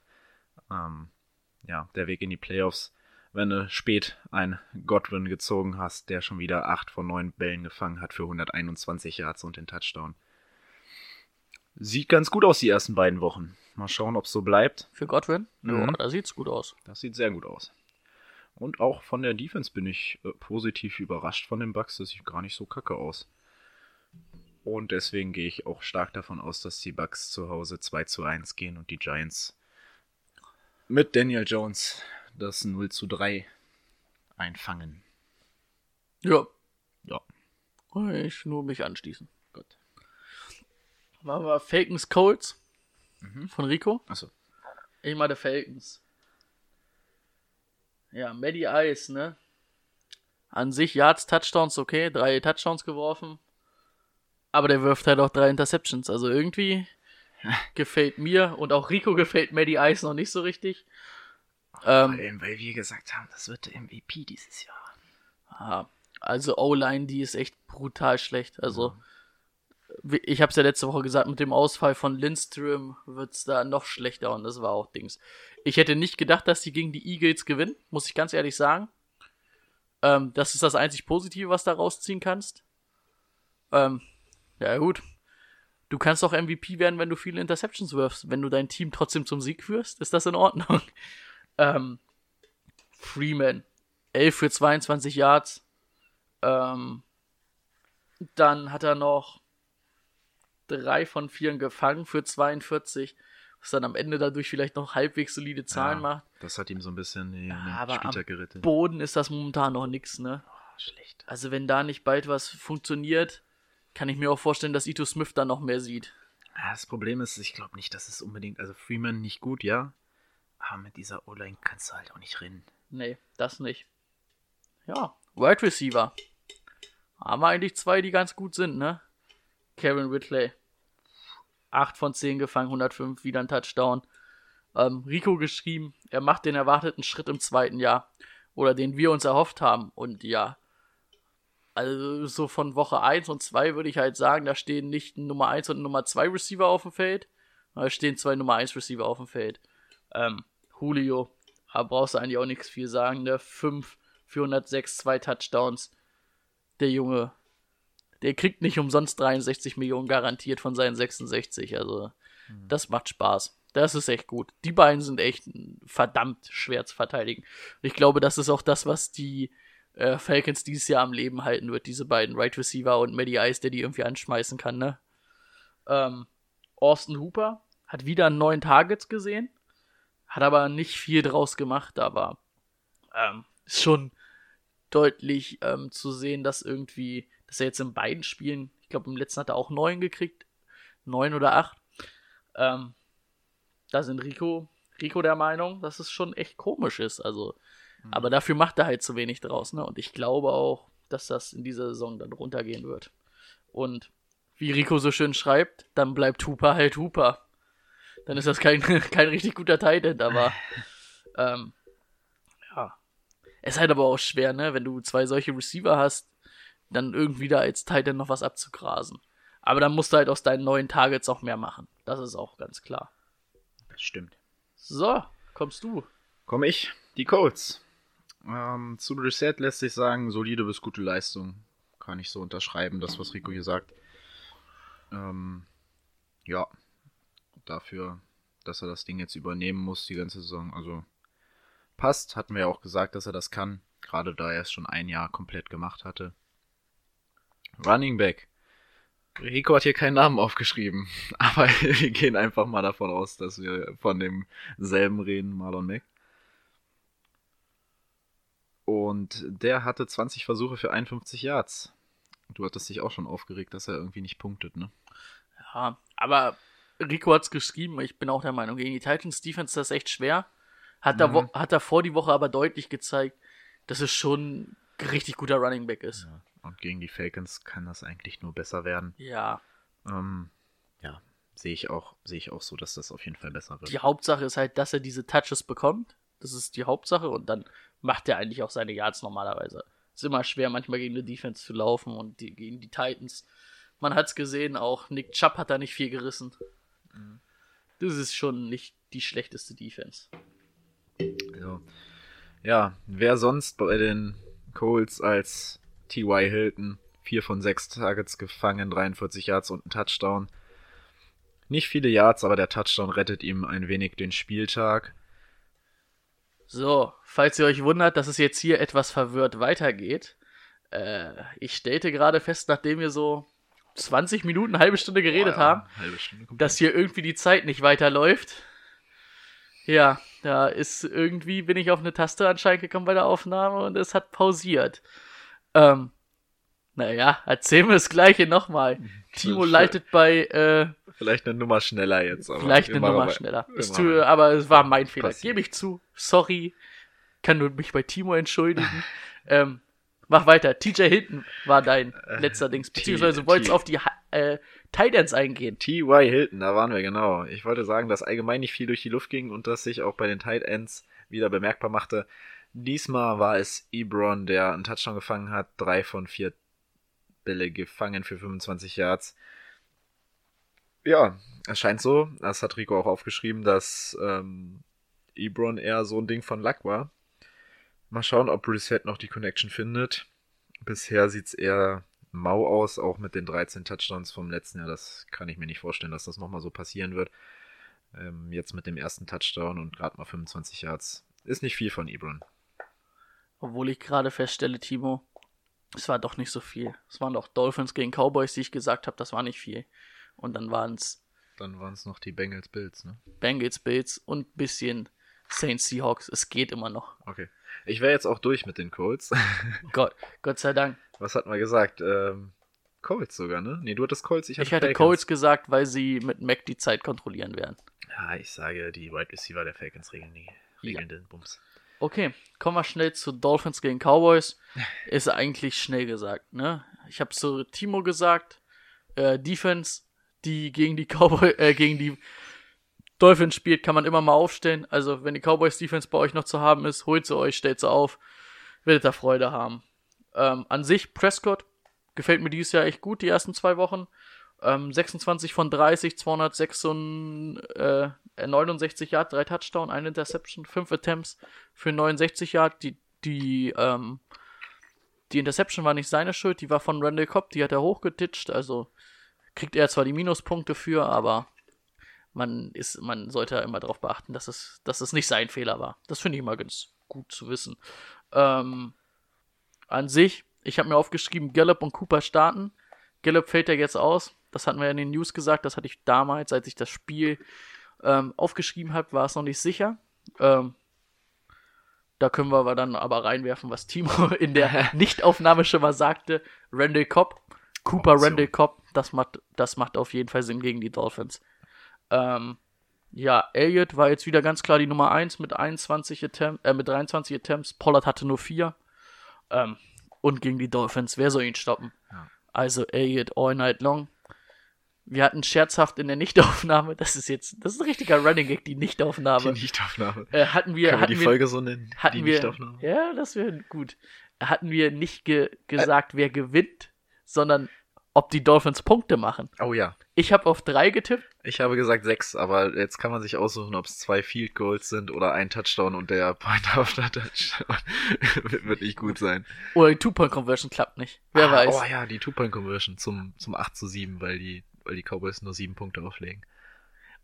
ähm, ja, der Weg in die Playoffs, wenn du spät ein Godwin gezogen hast, der schon wieder 8 von 9 Bällen gefangen hat für 121 Yards und den Touchdown. Sieht ganz gut aus die ersten beiden Wochen. Mal schauen, ob es so bleibt. Für Godwin? Mhm. Ja, da sieht's gut aus. Das sieht sehr gut aus. Und auch von der Defense bin ich äh, positiv überrascht von den Bucks. Das sieht gar nicht so kacke aus. Und deswegen gehe ich auch stark davon aus, dass die Bucks zu Hause 2 zu 1 gehen und die Giants mit Daniel Jones das 0 zu 3 einfangen. Ja. Ja, Ich nur mich anschließen. gut. Machen wir Falcons Colts Mhm. von Rico. Achso. Ich meine Falcons. Ja, Maddie Ice, ne? An sich Yards, Touchdowns, okay, drei Touchdowns geworfen. Aber der wirft halt auch drei Interceptions. Also irgendwie gefällt mir und auch Rico gefällt Maddie Ice noch nicht so richtig. Ähm, Vor allem, weil wir gesagt haben, das wird der MVP dieses Jahr. Ja, also O-Line, die ist echt brutal schlecht. Also, wie- ich habe es ja letzte Woche gesagt, mit dem Ausfall von Lindström wird's da noch schlechter und das war auch Dings. Ich hätte nicht gedacht, dass die gegen die Eagles gewinnen, muss ich ganz ehrlich sagen. Ähm, das ist das einzig Positive, was da rausziehen kannst. Ähm, ja gut. Du kannst auch MVP werden, wenn du viele Interceptions wirfst. Wenn du dein Team trotzdem zum Sieg führst, ist das in Ordnung. ähm, Freeman, 11 für 22 Yards. Ähm, dann hat er noch drei von vier gefangen für 42, was dann am Ende dadurch vielleicht noch halbwegs solide Zahlen Ja, macht. Das hat ihm so ein bisschen den, Aber Spieltag gerettet. Boden ist das momentan noch nix, ne? Ah, schlecht. Also wenn da nicht bald was funktioniert, kann ich mir auch vorstellen, dass Ito Smith dann noch mehr sieht. Ja, das Problem ist, ich glaube nicht, dass es unbedingt, also Freeman nicht gut, ja. Aber mit dieser O-Line kannst du halt auch nicht rennen. Nee, das nicht. Ja, Wide Receiver. Haben wir eigentlich zwei, die ganz gut sind, ne? Kevin Whitley. 8 von 10 gefangen, 105, wieder ein Touchdown. Ähm, Rico geschrieben, er macht den erwarteten Schritt im zweiten Jahr. Oder den wir uns erhofft haben. Und ja, also so von Woche 1 und 2 würde ich halt sagen, da stehen nicht ein Nummer 1 und ein Nummer 2 Receiver auf dem Feld. Da stehen zwei Nummer 1 Receiver auf dem Feld. Ähm, Julio, da brauchst du eigentlich auch nichts viel sagen, ne? 5 für 106, zwei Touchdowns. Der Junge, der kriegt nicht umsonst 63 Millionen garantiert von seinen 66. Also, das macht Spaß. Das ist echt gut. Die beiden sind echt verdammt schwer zu verteidigen. Und ich glaube, das ist auch das, was die äh, Falcons dieses Jahr am Leben halten wird. Diese beiden Right Receiver und Maddie Ice, der die irgendwie anschmeißen kann, ne? Ähm, Austin Hooper hat wieder neun Targets gesehen, hat aber nicht viel draus gemacht, aber ähm, ist schon deutlich ähm, zu sehen, dass irgendwie, dass er jetzt in beiden Spielen, ich glaube im letzten hat er auch neun gekriegt, neun oder acht. Ähm, da sind Rico, Rico der Meinung, dass es schon echt komisch ist. Also, aber dafür macht er halt zu wenig draus, ne? Und ich glaube auch, dass das in dieser Saison dann runtergehen wird. Und wie Rico so schön schreibt, dann bleibt Hooper halt Hooper. Dann ist das kein, kein richtig guter Titan, aber ähm, ja. Es ist halt aber auch schwer, ne? Wenn du zwei solche Receiver hast, dann irgendwie da als Titan noch was abzugrasen. Aber dann musst du halt aus deinen neuen Targets auch mehr machen. Das ist auch ganz klar. Das stimmt. So, kommst du. Komme ich. Die Colts. Ähm, zu Reset lässt sich sagen, solide bis gute Leistung. Kann ich so unterschreiben, das, was Rico hier sagt. Ähm, ja, dafür, dass er das Ding jetzt übernehmen muss, die ganze Saison. Also passt, hatten wir ja auch gesagt, dass er das kann. Gerade da er es schon ein Jahr komplett gemacht hatte. Running Back. Rico hat hier keinen Namen aufgeschrieben, aber wir gehen einfach mal davon aus, dass wir von demselben reden, Marlon Mack. Und der hatte 20 Versuche für 51 Yards. Du hattest dich auch schon aufgeregt, dass er irgendwie nicht punktet, ne? Ja, aber Rico hat's geschrieben, ich bin auch der Meinung, gegen die Titans Defense ist das echt schwer. Hat, er, wo- hat er vor die Woche aber deutlich gezeigt, dass es schon ein richtig guter Running Back ist. Ja. Und gegen die Falcons kann das eigentlich nur besser werden. Ja, Ähm, ja, sehe ich auch, sehe ich auch so, dass das auf jeden Fall besser wird. die Hauptsache ist halt, dass er diese Touches bekommt. Das ist die Hauptsache und dann macht er eigentlich auch seine Yards normalerweise. Ist immer schwer, manchmal gegen eine Defense zu laufen und die, gegen die Titans. Man hat's gesehen, auch Nick Chubb hat da nicht viel gerissen. Das ist schon nicht die schlechteste Defense. Also, ja, wer sonst bei den Colts als T.Y. Hilton? 4 von 6 Targets gefangen, 43 Yards und ein Touchdown. Nicht viele Yards, aber der Touchdown rettet ihm ein wenig den Spieltag. So, falls ihr euch wundert, dass es jetzt hier etwas verwirrt weitergeht. Äh, ich stellte gerade fest, nachdem wir so 20 Minuten, eine halbe Stunde geredet Boah, ja, haben, halbe Stunde dass hier irgendwie die Zeit nicht weiterläuft. Ja, da ist irgendwie, bin ich auf eine Taste anscheinend gekommen bei der Aufnahme und es hat pausiert. Ähm, naja, erzählen wir das Gleiche nochmal. Timo schön. leitet bei, äh, Vielleicht eine Nummer schneller jetzt. Aber vielleicht eine Nummer schneller. Es immer tu, aber- es war mein Fehler. Passiert. Gebe ich zu. Sorry. Kann nur mich bei Timo entschuldigen. ähm, mach weiter. TJ Hinton war dein letzter Dings. Beziehungsweise du wolltest auf die äh, Titans eingehen. T.Y. Hilton, da waren wir genau. Ich wollte sagen, dass allgemein nicht viel durch die Luft ging und dass sich auch bei den Tight Ends wieder bemerkbar machte. Diesmal war es Ebron, der einen Touchdown gefangen hat. Drei von vier Bälle gefangen für 25 Yards. Ja, es scheint so, das hat Rico auch aufgeschrieben, dass ähm, Ebron eher so ein Ding von Luck war. Mal schauen, ob Brissett noch die Connection findet. Bisher sieht's eher mau aus, auch mit den 13 Touchdowns vom letzten Jahr. Das kann ich mir nicht vorstellen, dass das nochmal so passieren wird. Ähm, jetzt mit dem ersten Touchdown und gerade mal 25 Yards. Ist nicht viel von Ebron. Obwohl ich gerade feststelle, Timo, es war doch nicht so viel. Es waren doch Dolphins gegen Cowboys, die ich gesagt habe, das war nicht viel. Und dann waren es Dann waren es noch die Bengals Bills, ne? Bengals, Bills und ein bisschen Saints, Seahawks. Es geht immer noch. Okay. Ich wäre jetzt auch durch mit den Colts. Gott, Gott sei Dank. Was hatten wir gesagt? Ähm, Colts sogar, ne? Nee, du hattest Colts, ich hatte, Ich hatte. Colts gesagt, weil sie mit Mac die Zeit kontrollieren werden. Ja, ich sage, die Wide Receiver der Falcons regeln die regeln den Bums. Okay, kommen wir schnell zu Dolphins gegen Cowboys. Ist eigentlich schnell gesagt, ne? Ich habe zu Timo gesagt, äh, Defense, die gegen die Cowboy, äh, gegen die Dolphins spielt, kann man immer mal aufstellen. Also, wenn die Cowboys Defense bei euch noch zu haben ist, holt sie euch, stellt sie auf, werdet ihr Freude haben. Ähm, an sich, Prescott gefällt mir dieses Jahr echt gut, die ersten zwei Wochen. Ähm, 26 von 30, 269, äh, 69 Yard, drei Touchdown, eine Interception, fünf Attempts für 69 Yard. Die, die, ähm, die Interception war nicht seine Schuld, die war von Randall Cobb, die hat er hochgetitscht, also kriegt er zwar die Minuspunkte für, aber man ist, man sollte immer darauf beachten, dass es, dass es nicht sein Fehler war. Das finde ich immer ganz gut zu wissen. Ähm, an sich, ich habe mir aufgeschrieben, Gallup und Cooper starten. Gallup fällt ja jetzt aus. Das hatten wir ja in den News gesagt. Das hatte ich damals, als ich das Spiel ähm, aufgeschrieben habe, war es noch nicht sicher. Ähm, da können wir aber dann aber reinwerfen, was Timo in der Nichtaufnahme schon mal sagte. Randall Cobb, Cooper Option. Randall Cobb, das macht, das macht auf jeden Fall Sinn gegen die Dolphins. Ähm, ja, Elliott war jetzt wieder ganz klar die Nummer 1 mit 21 Attempts, äh, mit 23 Attempts. Pollard hatte nur 4. Ähm, und gegen die Dolphins, wer soll ihn stoppen? Ja. Also Elliott all night long. Wir hatten scherzhaft in der Nichtaufnahme, das ist jetzt, das ist ein richtiger Running Gag, die Nichtaufnahme. Die Nichtaufnahme. äh, hatten wir, Können wir hatten die wir, Folge so nennen? hatten die wir, Nichtaufnahme? ja, das wäre gut. Hatten wir nicht ge gesagt, wer gewinnt, sondern ob die Dolphins Punkte machen. Oh ja. Ich habe auf drei getippt. Ich habe gesagt sechs, aber jetzt kann man sich aussuchen, ob es zwei Field Goals sind oder ein Touchdown und der Point after Touchdown wird, nicht gut sein. Oder die Two-Point-Conversion klappt nicht. Wer ah, weiß. Oh ja, die Two-Point-Conversion zum, zum 8 zu 7, weil die, weil die Cowboys nur sieben Punkte auflegen.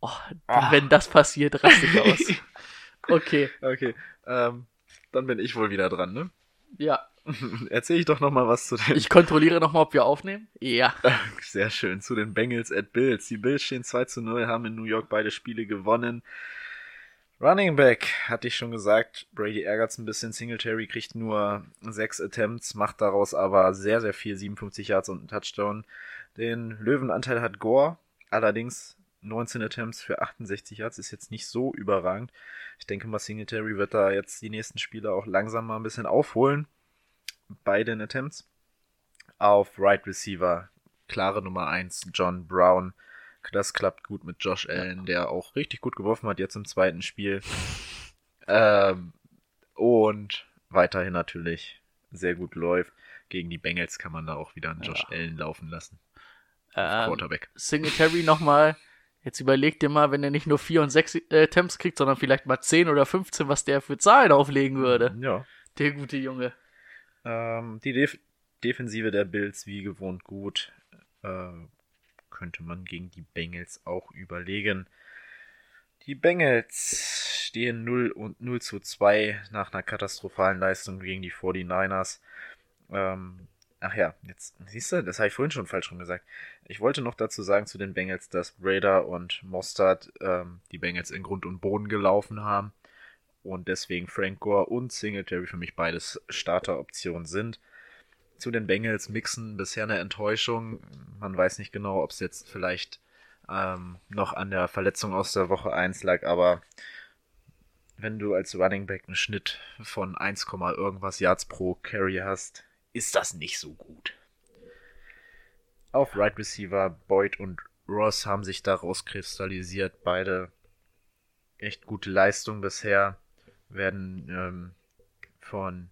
Oh, Ah. Wenn das passiert, raste ich aus. Okay, Okay, ähm, dann bin ich wohl wieder dran, ne? ja. Erzähl ich doch noch mal was zu den Ich kontrolliere nochmal, ob wir aufnehmen. Ja. Sehr schön. Zu den Bengals at Bills. Die Bills stehen 2 zu 0, haben in New York beide Spiele gewonnen. Running Back, hatte ich schon gesagt. Brady ärgert's ein bisschen. Singletary kriegt nur sechs Attempts, macht daraus aber sehr, sehr viel. 57 Yards und einen Touchdown. Den Löwenanteil hat Gore. Allerdings 19 Attempts für 68 Yards ist jetzt nicht so überragend. Ich denke mal, Singletary wird da jetzt die nächsten Spiele auch langsam mal ein bisschen aufholen. Bei den Attempts auf Right Receiver. Klare Nummer 1, John Brown. Das klappt gut mit Josh Allen, der auch richtig gut geworfen hat jetzt im zweiten Spiel. Ähm, und weiterhin natürlich sehr gut läuft. Gegen die Bengals kann man da auch wieder einen Josh Ja. Allen laufen lassen. Ähm, Quarterback. Singletary nochmal. Jetzt überleg dir mal, wenn er nicht nur 4 und 6 äh, Attempts kriegt, sondern vielleicht mal 10 oder 15, was der für Zahlen auflegen würde. Ja. Der gute Junge. Ähm, die Def Defensive der Bills wie gewohnt gut. Äh, könnte man gegen die Bengals auch überlegen. Die Bengals stehen 0 und 0 zu 2 nach einer katastrophalen Leistung gegen die 49ers. Ähm, ach ja, jetzt siehst du, das habe ich vorhin schon falsch rum gesagt. Ich wollte noch dazu sagen zu den Bengals, dass Raider und Mostard ähm, die Bengals in Grund und Boden gelaufen haben und deswegen Frank Gore und Singletary für mich beides Starteroptionen sind. Zu den Bengals mixen bisher eine Enttäuschung. Man weiß nicht genau, ob es jetzt vielleicht ähm, noch an der Verletzung aus der Woche 1 lag, aber wenn du als Running Back einen Schnitt von 1, irgendwas Yards pro Carry hast, ist das nicht so gut. Auf Right Receiver Boyd und Ross haben sich daraus kristallisiert. Beide echt gute Leistung bisher. Werden ähm, von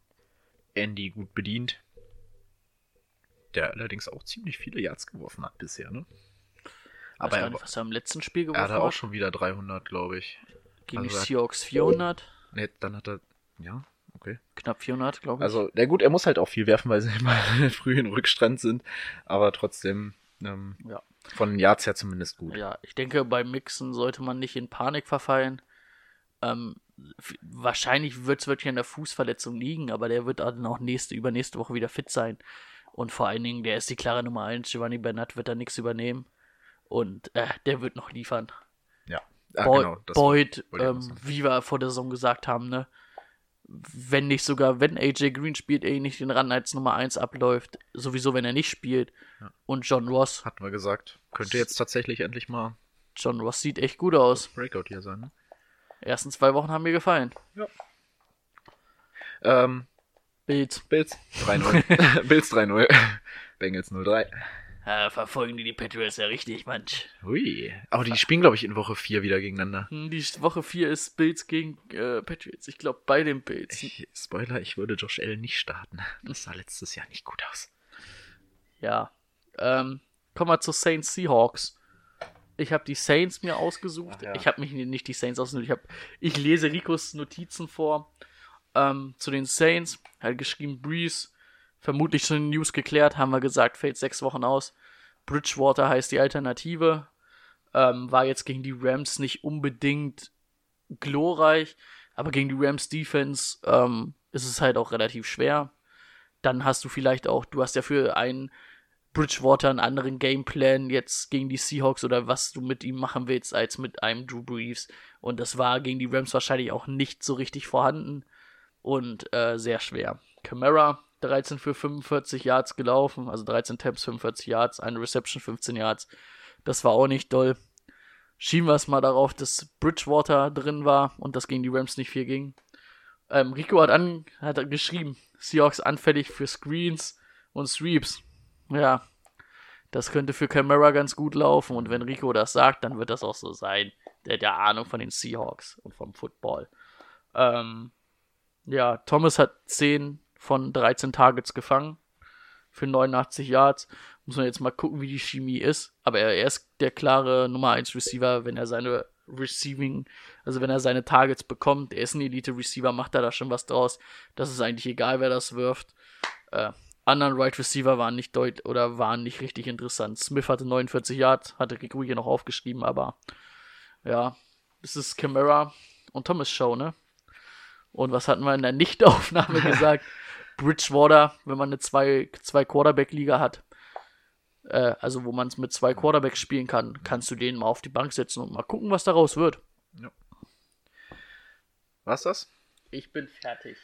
Andy gut bedient. Der allerdings auch ziemlich viele Yards geworfen hat bisher, ne? Aber er, nicht, was er im letzten Spiel er geworfen hatte auch hat. schon wieder 300, glaube ich. Gegen die also er- Seahawks 400. Ne, dann hat er. Ja, okay. Knapp 400, glaube ich. Also, na gut, er muss halt auch viel werfen, weil sie immer früh in Rückstand sind. Aber trotzdem, ähm, Ja. von den Yards her zumindest gut. Ja, ich denke, beim Mixen sollte man nicht in Panik verfallen. Ähm, wahrscheinlich wird es wirklich an der Fußverletzung liegen, aber der wird dann auch nächste, übernächste Woche wieder fit sein. Und vor allen Dingen, der ist die klare Nummer 1. Giovanni Bernat wird da nichts übernehmen. Und äh, der wird noch liefern. Ja. Ah, genau, Boyd, ich auch ähm, wie wir vor der Saison gesagt haben, ne? Wenn nicht sogar, wenn AJ Green spielt, er nicht den Run als Nummer 1 abläuft, sowieso wenn er nicht spielt. Und John Ross, Hatten wir gesagt. Könnte jetzt tatsächlich endlich mal John Ross sieht echt gut aus. Breakout hier sein. Ne? Ersten zwei Wochen haben mir gefallen. Ähm, Bills. Bills 3-0. Bills 3-0. Bengals 0-3. Äh, verfolgen die die Patriots ja richtig, manch. Hui. Aber die spielen, glaube ich, in Woche 4 wieder gegeneinander. Hm, Die Woche 4 ist Bills gegen äh, Patriots. Ich glaube, bei den Bills. Ich, Spoiler, ich würde Josh Allen nicht starten. Das sah letztes Jahr nicht gut aus. Ja. Ähm, kommen wir zu Saints Seahawks. Ich habe die Saints mir ausgesucht. Ach ja. Ich habe mich nicht die Saints ausgesucht. Ich, hab, ich lese Ricos Notizen vor. Ähm, zu den Saints. Hat geschrieben, Breeze. Vermutlich schon in News geklärt, haben wir gesagt, fällt sechs Wochen aus. Bridgewater heißt die Alternative. Ähm, war jetzt gegen die Rams nicht unbedingt glorreich, aber gegen die Rams Defense ähm, ist es halt auch relativ schwer. Dann hast du vielleicht auch, du hast ja für einen Bridgewater einen anderen Gameplan jetzt gegen die Seahawks oder was du mit ihm machen willst, als mit einem Drew Brees. Und das war gegen die Rams wahrscheinlich auch nicht so richtig vorhanden und äh, sehr schwer. Camara 13 für 45 Yards gelaufen, also 13 Taps, 45 Yards, eine Reception, 15 Yards. Das war auch nicht doll. Schieben wir es mal darauf, dass Bridgewater drin war und das gegen die Rams nicht viel ging. Ähm, Rico hat, an, hat geschrieben, Seahawks anfällig für Screens und Sweeps. Ja, das könnte für Camara ganz gut laufen und wenn Rico das sagt, dann wird das auch so sein. Der hat ja Ahnung von den Seahawks und vom Football. Ähm, ja, Thomas hat 10 von 13 Targets gefangen für 89 Yards. Muss man jetzt mal gucken, wie die Chemie ist. Aber er, er ist der klare Nummer 1 Receiver, wenn er seine Receiving, also wenn er seine Targets bekommt. Er ist ein Elite-Receiver, macht er da schon was draus. Das ist eigentlich egal, wer das wirft. Äh, anderen Right Receiver waren nicht deut oder waren nicht richtig interessant. Smith hatte 49 Yards, hatte hier noch aufgeschrieben, aber ja, es ist Camara und Thomas Show, ne? Und was hatten wir in der Nichtaufnahme gesagt? Bridgewater, wenn man eine zwei, zwei Quarterback-Liga hat, äh, also wo man es mit zwei Quarterbacks spielen kann, kannst du den mal auf die Bank setzen und mal gucken, was daraus wird. Was das? Ich bin fertig.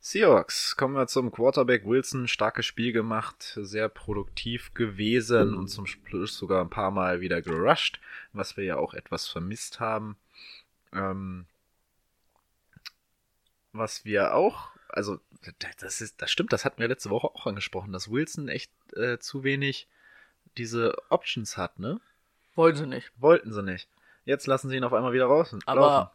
Seahawks, kommen wir zum Quarterback Wilson. Starkes Spiel gemacht, sehr produktiv gewesen und zum Schluss sogar ein paar Mal wieder gerusht, was wir ja auch etwas vermisst haben. Ähm, was wir auch, also das ist, das stimmt, das hatten wir letzte Woche auch angesprochen, dass Wilson echt äh, zu wenig diese Options hat, ne? Wollen sie nicht. Wollten sie nicht. Jetzt lassen sie ihn auf einmal wieder raus. Aber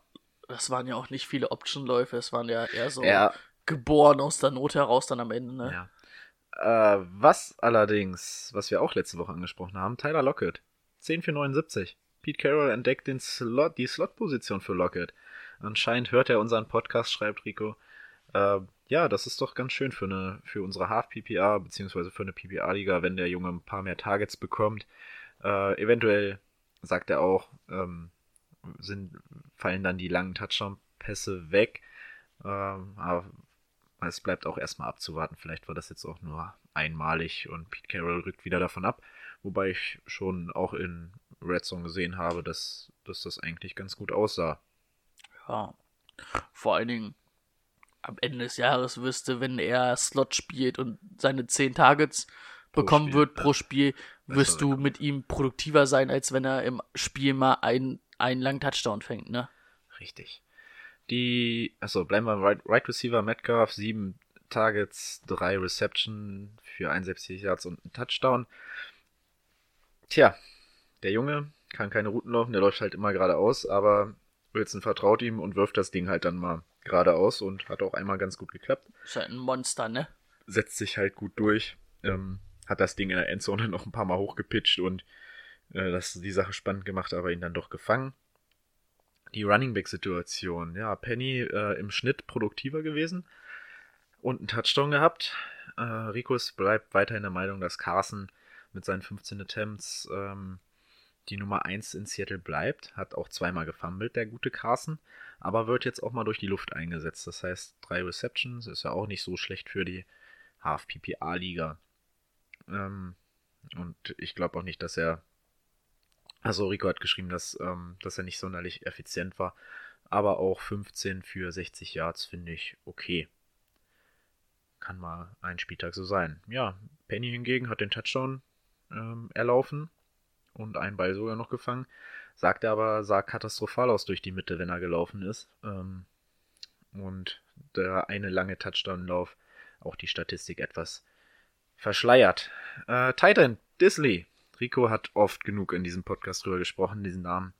das waren ja auch nicht viele Option-Läufe, es waren ja eher so Ja. Geboren aus der Not heraus dann am Ende, ne? Ja. Äh, was allerdings, was wir auch letzte Woche angesprochen haben, Tyler Lockett. 10 für 79. Pete Carroll entdeckt den Slot, die Slot-Position für Lockett. Anscheinend hört er unseren Podcast, schreibt Rico. Äh, ja, das ist doch ganz schön für, eine, für unsere Half-PPA, beziehungsweise für eine PPA-Liga, wenn der Junge ein paar mehr Targets bekommt. Äh, eventuell, sagt er auch, ähm, sind, fallen dann die langen Touchdown-Pässe weg. Ähm, aber es bleibt auch erstmal abzuwarten. Vielleicht war das jetzt auch nur einmalig und Pete Carroll rückt wieder davon ab. Wobei ich schon auch in Red Zone gesehen habe, dass, dass das eigentlich ganz gut aussah. Ja. Vor allen Dingen am Ende des Jahres wüsste, wenn er Slot spielt und seine 10 Targets Pro bekommen Spiel, wird pro Spiel, wirst du mit ihm produktiver sein, als wenn er im Spiel mal einen, einen langen Touchdown fängt, ne? Richtig. Die, achso, bleiben wir right, right Receiver Metcalf, sieben Targets, drei Reception für 71 Yards und einen Touchdown. Tja, der Junge kann keine Routen laufen, der läuft halt immer geradeaus, aber Wilson vertraut ihm und wirft das Ding halt dann mal geradeaus und hat auch einmal ganz gut geklappt. Ist halt ein Monster, ne? Setzt sich halt gut durch, ähm, hat das Ding in der Endzone noch ein paar Mal hochgepitcht und äh, das die Sache spannend gemacht, aber ihn dann doch gefangen. Die Running Back Situation, ja, Penny äh, im Schnitt produktiver gewesen und einen Touchdown gehabt. Äh, Rikus bleibt weiterhin der Meinung, dass Carson mit seinen 15 Attempts ähm, die Nummer 1 in Seattle bleibt. Hat auch zweimal gefummelt, der gute Carson, aber wird jetzt auch mal durch die Luft eingesetzt. Das heißt, drei Receptions ist ja auch nicht so schlecht für die Half-PPA-Liga. Ähm, und ich glaube auch nicht, dass er. Also Rico hat geschrieben, dass, ähm, dass er nicht sonderlich effizient war. Aber auch 15 für 60 Yards finde ich okay. Kann mal ein Spieltag so sein. Ja, Penny hingegen hat den Touchdown ähm, erlaufen und einen Ball sogar noch gefangen. Sagt er aber, sah katastrophal aus durch die Mitte, wenn er gelaufen ist. Ähm, und der eine lange Touchdown-Lauf auch die Statistik etwas verschleiert. Äh, Titan, Disley. Rico hat oft genug in diesem Podcast drüber gesprochen. Diesen Namen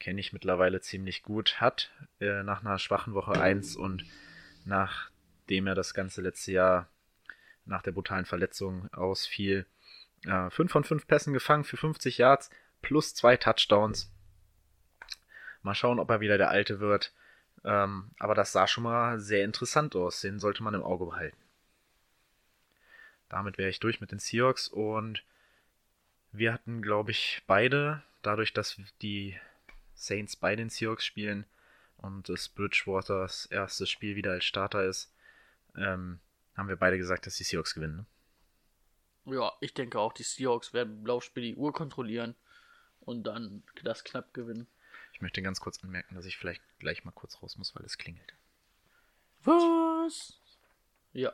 kenne ich mittlerweile ziemlich gut. Hat äh, nach einer schwachen Woche 1 und nachdem er das ganze letzte Jahr nach der brutalen Verletzung ausfiel, äh, 5 von 5 Pässen gefangen für 50 Yards plus zwei Touchdowns. Mal schauen, ob er wieder der Alte wird. Ähm, aber das sah schon mal sehr interessant aus. Den sollte man im Auge behalten. Damit wäre ich durch mit den Seahawks und wir hatten, glaube ich, beide, dadurch, dass die Saints bei den Seahawks spielen und das Bridgewaters erstes Spiel wieder als Starter ist, ähm, haben wir beide gesagt, dass die Seahawks gewinnen. Ne? Ja, ich denke auch, die Seahawks werden im Laufspiel die Uhr kontrollieren und dann das knapp gewinnen. Ich möchte ganz kurz anmerken, dass ich vielleicht gleich mal kurz raus muss, weil es klingelt. Was? Ja.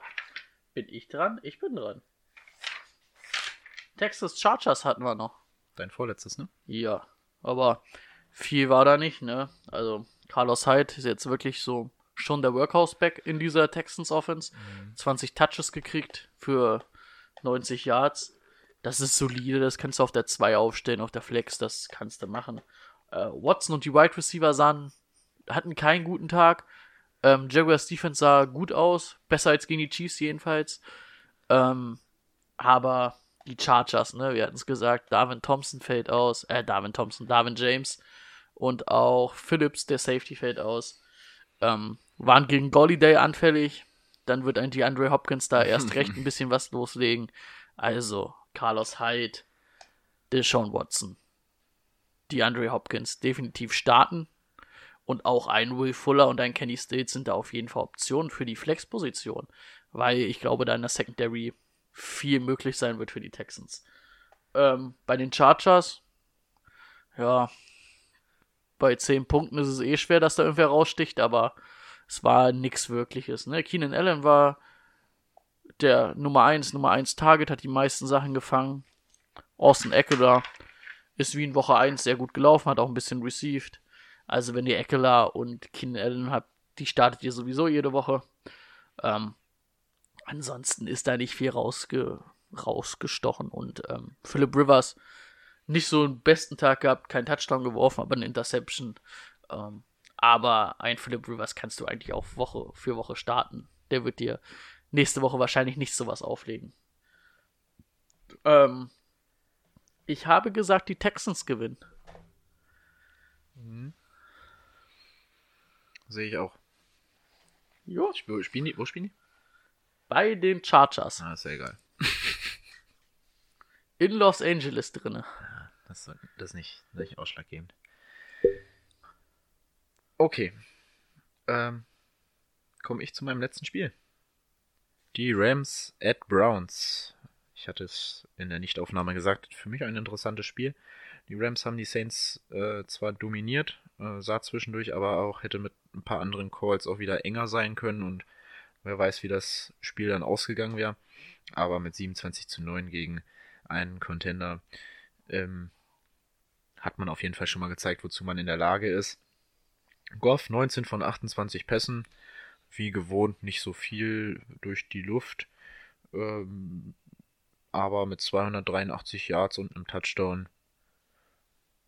Bin ich dran? Ich bin dran. Texas Chargers hatten wir noch. Dein vorletztes, ne? Ja, aber viel war da nicht, ne? Also Carlos Hyde ist jetzt wirklich so schon der Workhouse-Back in dieser Texans Offense. 20 Touches gekriegt für 90 Yards. Das ist solide, das kannst du auf der 2 aufstellen, auf der Flex, das kannst du machen. Äh, Watson und die Wide Receiver sahen, hatten keinen guten Tag. Ähm, Jaguars Defense sah gut aus, besser als gegen die Chiefs jedenfalls. Ähm, aber die Chargers, ne, wir hatten es gesagt, Darwin Thompson fällt aus, äh, Darwin Thompson, Darwin James und auch Phillips, der Safety, fällt aus. Ähm, waren gegen Golliday anfällig, dann wird ein DeAndre Hopkins da erst recht ein bisschen was loslegen. Also, Carlos Hyde, Deshaun Watson, DeAndre Hopkins definitiv starten. Und auch ein Will Fuller und ein Kenny Stills sind da auf jeden Fall Optionen für die Flex-Position. Weil ich glaube, da in der Secondary viel möglich sein wird für die Texans. Ähm, bei den Chargers, ja, bei 10 Punkten ist es eh schwer, dass da irgendwer raussticht, aber es war nichts Wirkliches. Ne? Keenan Allen war der Nummer 1, Nummer 1 Target, hat die meisten Sachen gefangen. Austin Eckler ist wie in Woche 1 sehr gut gelaufen, hat auch ein bisschen received. Also wenn ihr Eckler und Keenan Allen habt, die startet ihr sowieso jede Woche. Ähm, ansonsten ist da nicht viel rausge rausgestochen und ähm, Philip Rivers nicht so einen besten Tag gehabt, kein Touchdown geworfen, aber eine Interception. Ähm, aber ein Philip Rivers kannst du eigentlich auch Woche für Woche starten. Der wird dir nächste Woche wahrscheinlich nicht sowas auflegen. Ähm, ich habe gesagt, die Texans gewinnen. Sehe ich auch. Jo. Wo spielen die? Wo spielen die? Bei den Chargers. Ah, ist ja egal. In Los Angeles drinne. Das, soll- das ist nicht, das ist nicht ausschlaggebend. Okay. Ähm, komme ich zu meinem letzten Spiel. Die Rams at Browns. Ich hatte es in der Nichtaufnahme gesagt, für mich ein interessantes Spiel. Die Rams haben die Saints äh, zwar dominiert, äh, sah zwischendurch aber auch, hätte mit ein paar anderen Calls auch wieder enger sein können und wer weiß, wie das Spiel dann ausgegangen wäre. Aber mit 27 zu 9 gegen einen Contender ähm, hat man auf jeden Fall schon mal gezeigt, wozu man in der Lage ist. Goff 19 von 28 Pässen, wie gewohnt nicht so viel durch die Luft, ähm, aber mit 283 Yards und einem Touchdown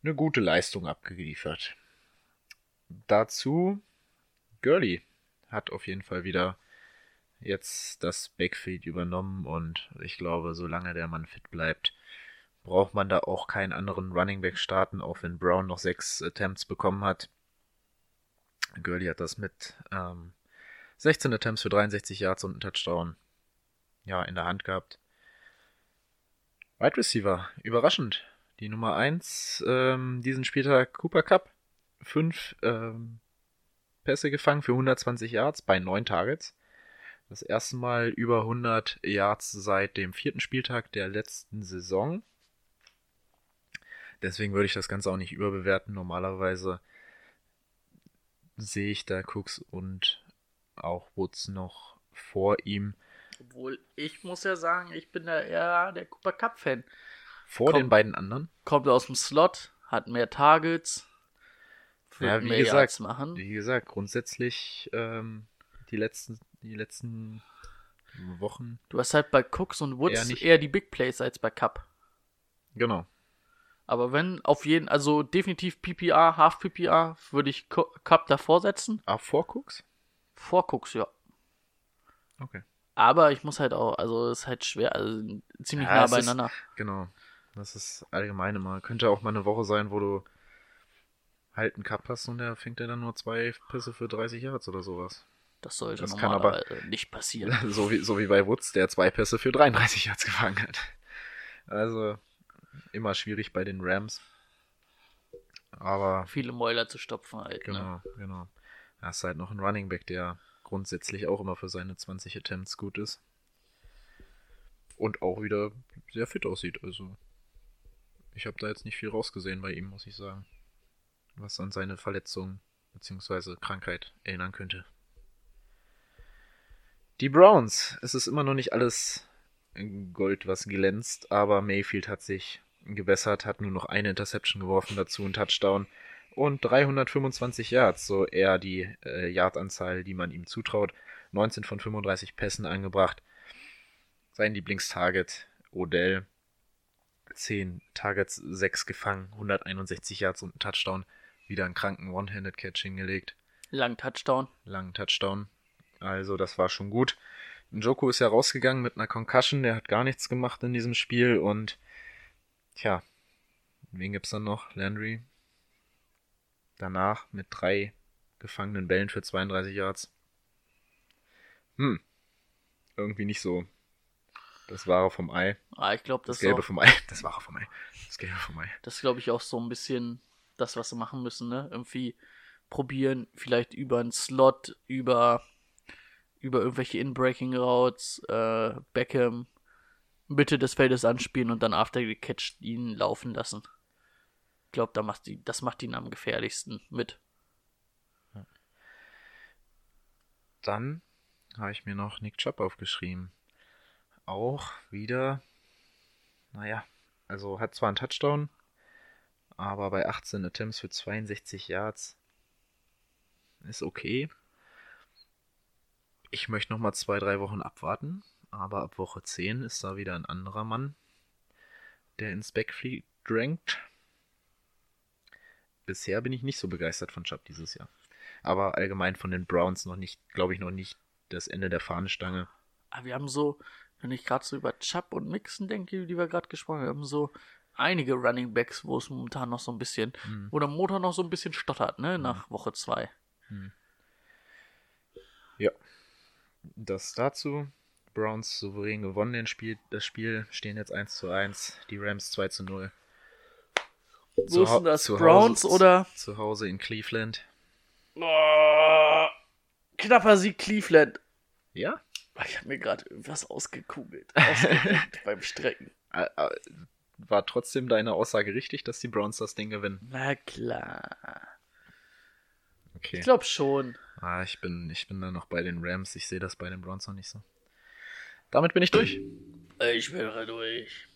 eine gute Leistung abgeliefert. Dazu Gurley hat auf jeden Fall wieder jetzt das Backfield übernommen und ich glaube, solange der Mann fit bleibt, braucht man da auch keinen anderen Running Back starten, auch wenn Brown noch sechs Attempts bekommen hat. Gurley hat das mit ähm, 16 Attempts für 63 Yards und einen Touchdown ja, in der Hand gehabt. Wide Receiver, überraschend. Die Nummer 1 ähm, diesen Spieltag Cooper Cup. Fünf ähm, Pässe gefangen für 120 Yards bei neun Targets. Das erste Mal über 100 Yards seit dem vierten Spieltag der letzten Saison. Deswegen würde ich das Ganze auch nicht überbewerten. Normalerweise sehe ich da Cooks und auch Woods noch vor ihm. Obwohl, ich muss ja sagen, ich bin da eher der Cooper Cup-Fan. Vor Komm. den beiden anderen. Kommt aus dem Slot, hat mehr Targets, Ja, wie mehr gesagt, Yards machen. Wie gesagt, grundsätzlich ähm, die letzten, die letzten Wochen. Du hast halt bei Cooks und Eher Woods nicht. eher die Big Plays als bei Cup. Genau. Aber wenn auf jeden, also definitiv PPR, Half PPR, würde ich Cup davor setzen. Ah, vor Cooks? Vor Cooks, ja. Okay. Aber ich muss halt auch, also es ist halt schwer, also ziemlich Ja, nah es ist- beieinander. Genau. Das ist allgemein immer. Könnte auch mal eine Woche sein, wo du halt einen Cup hast und der fängt ja dann nur zwei Pässe für 30 Yards oder sowas. Das sollte das kann aber- nicht passieren. so, wie, so wie bei Woods, der zwei Pässe für 33 Yards gefangen hat. Also immer schwierig bei den Rams. Aber Viele Mäuler zu stopfen halt. Ne? genau, genau. Da hast halt noch einen Running Back, der grundsätzlich auch immer für seine 20 Attempts gut ist. Und auch wieder sehr fit aussieht. Also ich habe da jetzt nicht viel rausgesehen bei ihm, muss ich sagen. Was an seine Verletzung bzw. Krankheit erinnern könnte. Die Browns. Es ist immer noch nicht alles Gold, was glänzt, aber Mayfield hat sich gebessert, hat nur noch eine Interception geworfen, dazu ein Touchdown und 325 Yards, so eher die äh, Yardanzahl, die man ihm zutraut. 19 von 35 Pässen angebracht. Sein Lieblingstarget, Odell. 10 Targets, 6 gefangen, 161 Yards und ein Touchdown. Wieder einen kranken One-Handed-Catch hingelegt. Lang Touchdown. Langen Touchdown. Also, das war schon gut. Njoku ist ja rausgegangen mit einer Concussion. Der hat gar nichts gemacht in diesem Spiel. Und, tja, wen gibt's dann noch? Landry. Danach mit drei gefangenen Bällen für 32 Yards. Hm. Irgendwie nicht so. Das Wahre vom Ei. Ah, ich glaube, Das, das, Gelbe auch- vom Ei. Das Wahre vom Ei. Das Gelbe vom Ei. das ist, glaube ich, auch so ein bisschen das, was sie machen müssen, ne? Irgendwie probieren, vielleicht über einen Slot, über, über irgendwelche In-Breaking Routes, äh, Beckham, Mitte des Feldes anspielen und dann after the catch ihn laufen lassen. Ich glaube, da macht die, das macht ihn am gefährlichsten mit. Dann habe ich mir noch Nick Chubb aufgeschrieben. Auch wieder, naja, also hat zwar einen Touchdown, aber bei 18 Attempts für 62 Yards ist okay. Ich möchte noch mal zwei, drei Wochen abwarten, aber ab Woche 10 ist da wieder ein anderer Mann, der ins Backfleet drängt. Bisher bin ich nicht so begeistert von Chubb dieses Jahr. Aber allgemein von den Browns noch nicht, glaube ich, noch nicht das Ende der Fahnenstange. Aber wir haben so, wenn ich gerade so über Chubb und Mixon denke, die wir gerade gesprochen haben, wir haben so einige Running Backs, wo es momentan noch so ein bisschen, wo der Motor noch so ein bisschen stottert, ne, nach Woche zwei. Ja. Das dazu. Browns souverän gewonnen den Spiel, das Spiel, stehen jetzt 1 zu 1, die Rams 2 zu 0. Wo Zu ist denn das? Browns Hause- oder? Zu Hause in Cleveland. Oh, knapper Sieg Cleveland. Ja? Ah, Ich habe mir gerade irgendwas ausgekugelt. Ausgekugelt beim Strecken. Äh, äh, War trotzdem deine Aussage richtig, dass die Browns das Ding gewinnen? Na klar. Okay. Ich glaube schon. Ah, ich bin, ich bin da noch bei den Rams. Ich sehe das bei den Browns noch nicht so. Damit bin ich durch. Ich wäre durch.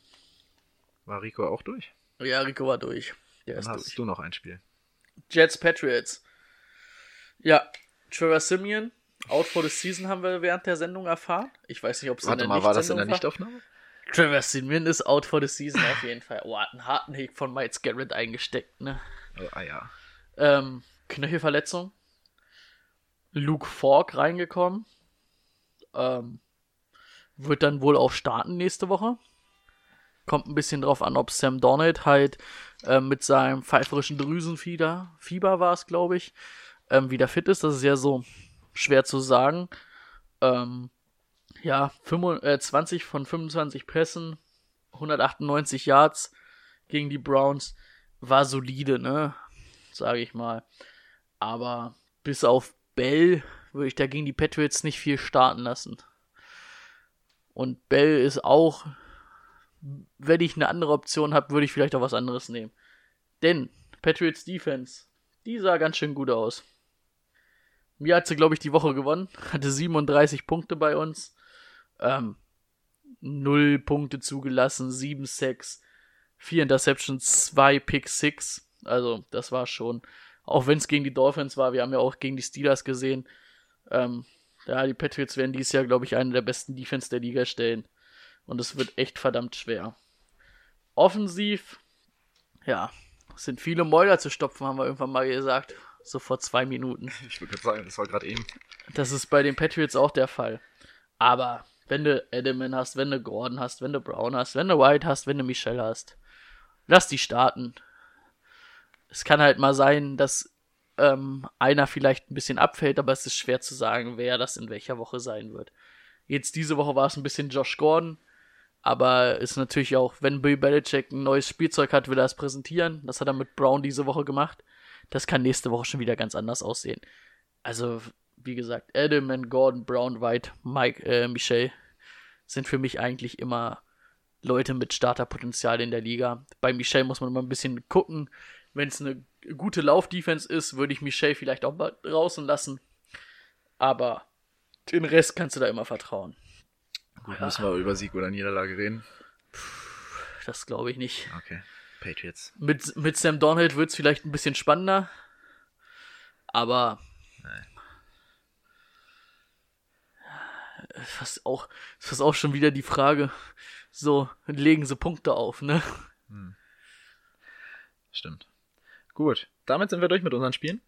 War Rico auch durch? Ja, Rico war durch. Der Dann ist hast durch. du noch ein Spiel. Jets Patriots. Ja, Trevor Simeon, out for the season haben wir während der Sendung erfahren. Ich weiß nicht, ob es in Warte der mal, war das in der Nichtaufnahme? Trevor Simeon ist out for the season auf jeden Fall. Oh, hat einen harten Hick von Miles Garrett eingesteckt, ne? Oh, ah ja. Ähm, Knöchelverletzung. Luke Falk reingekommen. Ähm, wird dann wohl auch starten nächste Woche. Kommt ein bisschen drauf an, ob Sam Donald halt ähm, mit seinem pfeiferischen Drüsenfieber, Fieber war es, glaube ich, ähm, wieder fit ist. Das ist ja so schwer zu sagen. Ähm, ja, 25, äh, 20 von 25 Pässen, 198 Yards gegen die Browns. War solide, ne? Sage ich mal. Aber bis auf Bell würde ich dagegen die Patriots nicht viel starten lassen. Und Bell ist auch, wenn ich eine andere Option habe, würde ich vielleicht auch was anderes nehmen. Denn Patriots Defense, die sah ganz schön gut aus. Mir hat sie, glaube ich, die Woche gewonnen. Hatte 37 Punkte bei uns. Ähm, 0 Punkte zugelassen, 7 Sacks, 4 Interceptions, 2 Pick 6. Also, das war schon, auch wenn es gegen die Dolphins war, wir haben ja auch gegen die Steelers gesehen. Ähm, ja, die Patriots werden dieses Jahr, glaube ich, eine der besten Defense der Liga stellen. Und es wird echt verdammt schwer. Offensiv, ja, es sind viele Mäuler zu stopfen, haben wir irgendwann mal gesagt. So vor zwei Minuten. Ich würde gerade sagen, das war gerade eben. Das ist bei den Patriots auch der Fall. Aber wenn du Edelman hast, wenn du Gordon hast, wenn du Brown hast, wenn du White hast, wenn du Michelle hast, lass die starten. Es kann halt mal sein, dass ähm, einer vielleicht ein bisschen abfällt, aber es ist schwer zu sagen, wer das in welcher Woche sein wird. Jetzt diese Woche war es ein bisschen Josh Gordon, aber ist natürlich auch, wenn Bill Belichick ein neues Spielzeug hat, will er es präsentieren. Das hat er mit Brown diese Woche gemacht. Das kann nächste Woche schon wieder ganz anders aussehen. Also, wie gesagt, Edelman, Gordon, Brown, White, Mike, äh, Michelle sind für mich eigentlich immer Leute mit Starterpotenzial in der Liga. Bei Michelle muss man immer ein bisschen gucken. Wenn es eine gute Laufdefense ist, würde ich Michelle vielleicht auch mal draußen lassen. Aber den Rest kannst du da immer vertrauen. Gut, müssen wir über Sieg oder Niederlage reden. Das glaube ich nicht. Okay. Patriots. Mit, mit Sam Donald wird es vielleicht ein bisschen spannender. Aber. Fast auch, fast auch schon wieder die Frage, so, legen sie Punkte auf, ne? Stimmt. Gut, damit sind wir durch mit unseren Spielen.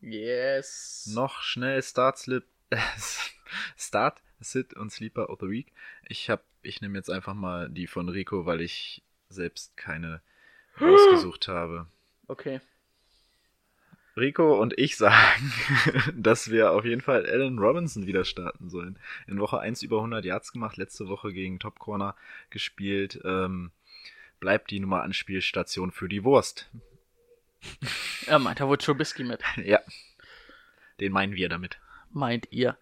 Yes. Noch schnell Start, Slip, Start, Sit und Sleeper of the Week. Ich hab, ich nehme jetzt einfach mal die von Rico, weil ich selbst keine rausgesucht habe. Okay. Rico und ich sagen, dass wir auf jeden Fall Alan Robinson wieder starten sollen. In Woche 1 über 100 Yards gemacht, letzte Woche gegen Top Corner gespielt. Ähm, bleibt die Nummer Anspielstation für die Wurst. Er meint, er wurde Trubisky mit. Ja. Den meinen wir damit. Meint ihr.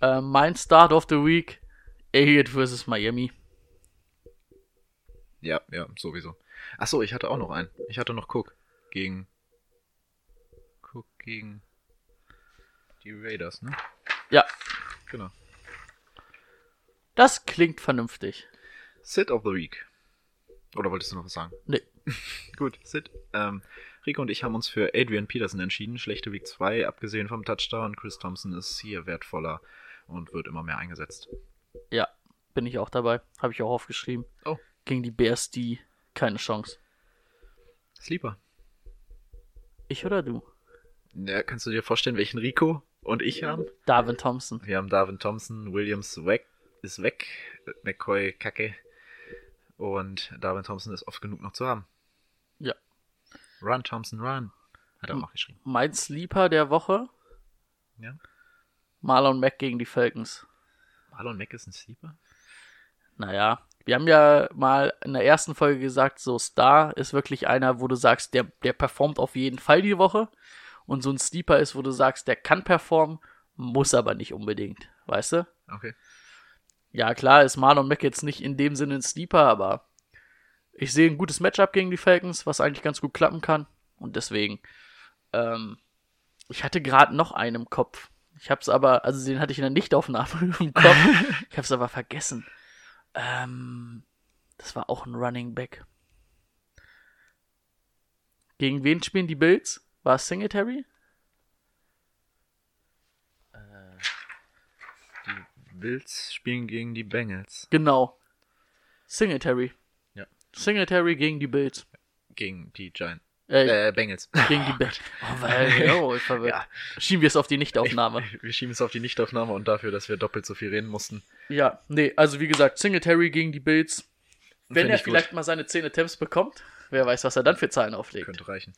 Äh, mein Start of the Week, Elliott versus Miami. Ja, ja, sowieso. Ach so, ich hatte auch noch einen. Ich hatte noch Cook gegen Cook gegen die Raiders, ne? Ja, Genau. das klingt vernünftig. Sit of the Week. Oder wolltest du noch was sagen? Nee. Gut, Sit. Ähm, Rico und ich haben uns für Adrian Peterson entschieden. Schlechte Week 2, abgesehen vom Touchdown. Chris Thompson ist hier wertvoller und wird immer mehr eingesetzt. Ja, bin ich auch dabei. Habe ich auch aufgeschrieben. Oh. Gegen die Bears, die keine Chance. Sleeper. Ich oder du? Ja, kannst du dir vorstellen, welchen Rico und ich haben. Darwin Thompson. Wir haben Darwin Thompson, Williams weg, ist weg, McCoy kacke. Und Darwin Thompson ist oft genug noch zu haben. Ja. Run, Thompson, run. Hat er auch noch geschrieben. Mein Sleeper der Woche, Ja. Marlon Mack gegen die Falcons. Marlon Mack ist ein Sleeper? Naja, wir haben ja mal in der ersten Folge gesagt, so Star ist wirklich einer, wo du sagst, der, der performt auf jeden Fall die Woche. Und so ein Sleeper ist, wo du sagst, der kann performen, muss aber nicht unbedingt. Weißt du? Okay. Ja, klar ist Marlon Mack jetzt nicht in dem Sinne ein Sleeper, aber ich sehe ein gutes Matchup gegen die Falcons, was eigentlich ganz gut klappen kann. Und deswegen, ähm, ich hatte gerade noch einen im Kopf. Ich hab's aber, also den hatte ich in der Nichtaufnahme im Kopf. ich hab's aber vergessen. Ähm, das war auch ein Running Back. Gegen wen spielen die Bills? War es Singletary? Bills spielen gegen die Bengals. Genau. Singletary. Ja. Singletary gegen die Bills. Gegen die Giants. Äh, Äh, Bengals. Gegen die Bett. Oh, weil, oh, ich verwirrt. Ja. Schieben wir es auf die Nichtaufnahme. Wir schieben es auf die Nichtaufnahme und dafür, dass wir doppelt so viel reden mussten. Ja, nee, also wie gesagt, Singletary gegen die Bills. Wenn Find er ich gut. vielleicht mal seine 10 Attempts bekommt, wer weiß, was er dann für Zahlen auflegt. Könnte reichen.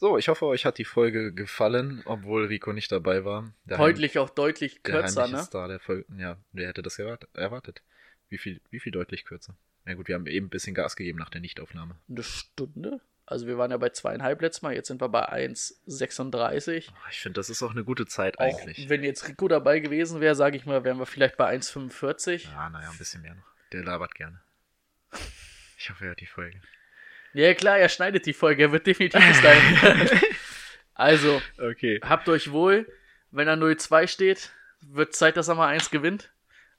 So, ich hoffe, euch hat die Folge gefallen, obwohl Rico nicht dabei war. Der Deutlich auch deutlich Heim, der kürzer, heimliche ne? Star der Folge. Ja, wer hätte das erwart- erwartet? Wie viel, wie viel deutlich kürzer? Na gut, wir haben eben ein bisschen Gas gegeben nach der Nichtaufnahme. Eine Stunde. Also wir waren ja bei zweieinhalb letztes Mal, jetzt sind wir bei 1,36. Oh, Ich finde, das ist auch eine gute Zeit Auch eigentlich. wenn jetzt Rico dabei gewesen wäre, sage ich mal, wären wir vielleicht bei 1,45. Ja, naja, ein bisschen mehr noch. Der labert gerne. Ich hoffe, er hat die Folge. Ja, klar, er schneidet die Folge, er wird definitiv bis dahin. also, Okay. habt euch wohl. Wenn er 0-2 steht, wird Zeit, dass er mal eins gewinnt.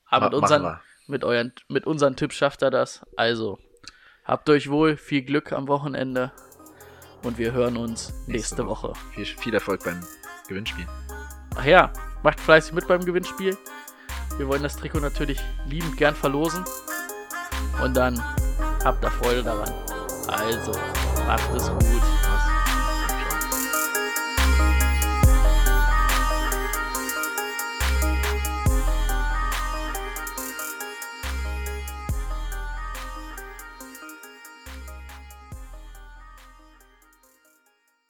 Aber Ma- mit, unseren, mit, euren, mit unseren Tipps schafft er das. Also, habt euch wohl, viel Glück am Wochenende. Und wir hören uns nächste, Woche. Viel, viel Erfolg beim Gewinnspiel. Ach ja, macht fleißig mit beim Gewinnspiel. Wir wollen das Trikot natürlich liebend gern verlosen. Und dann habt da Freude daran. Also, macht es gut.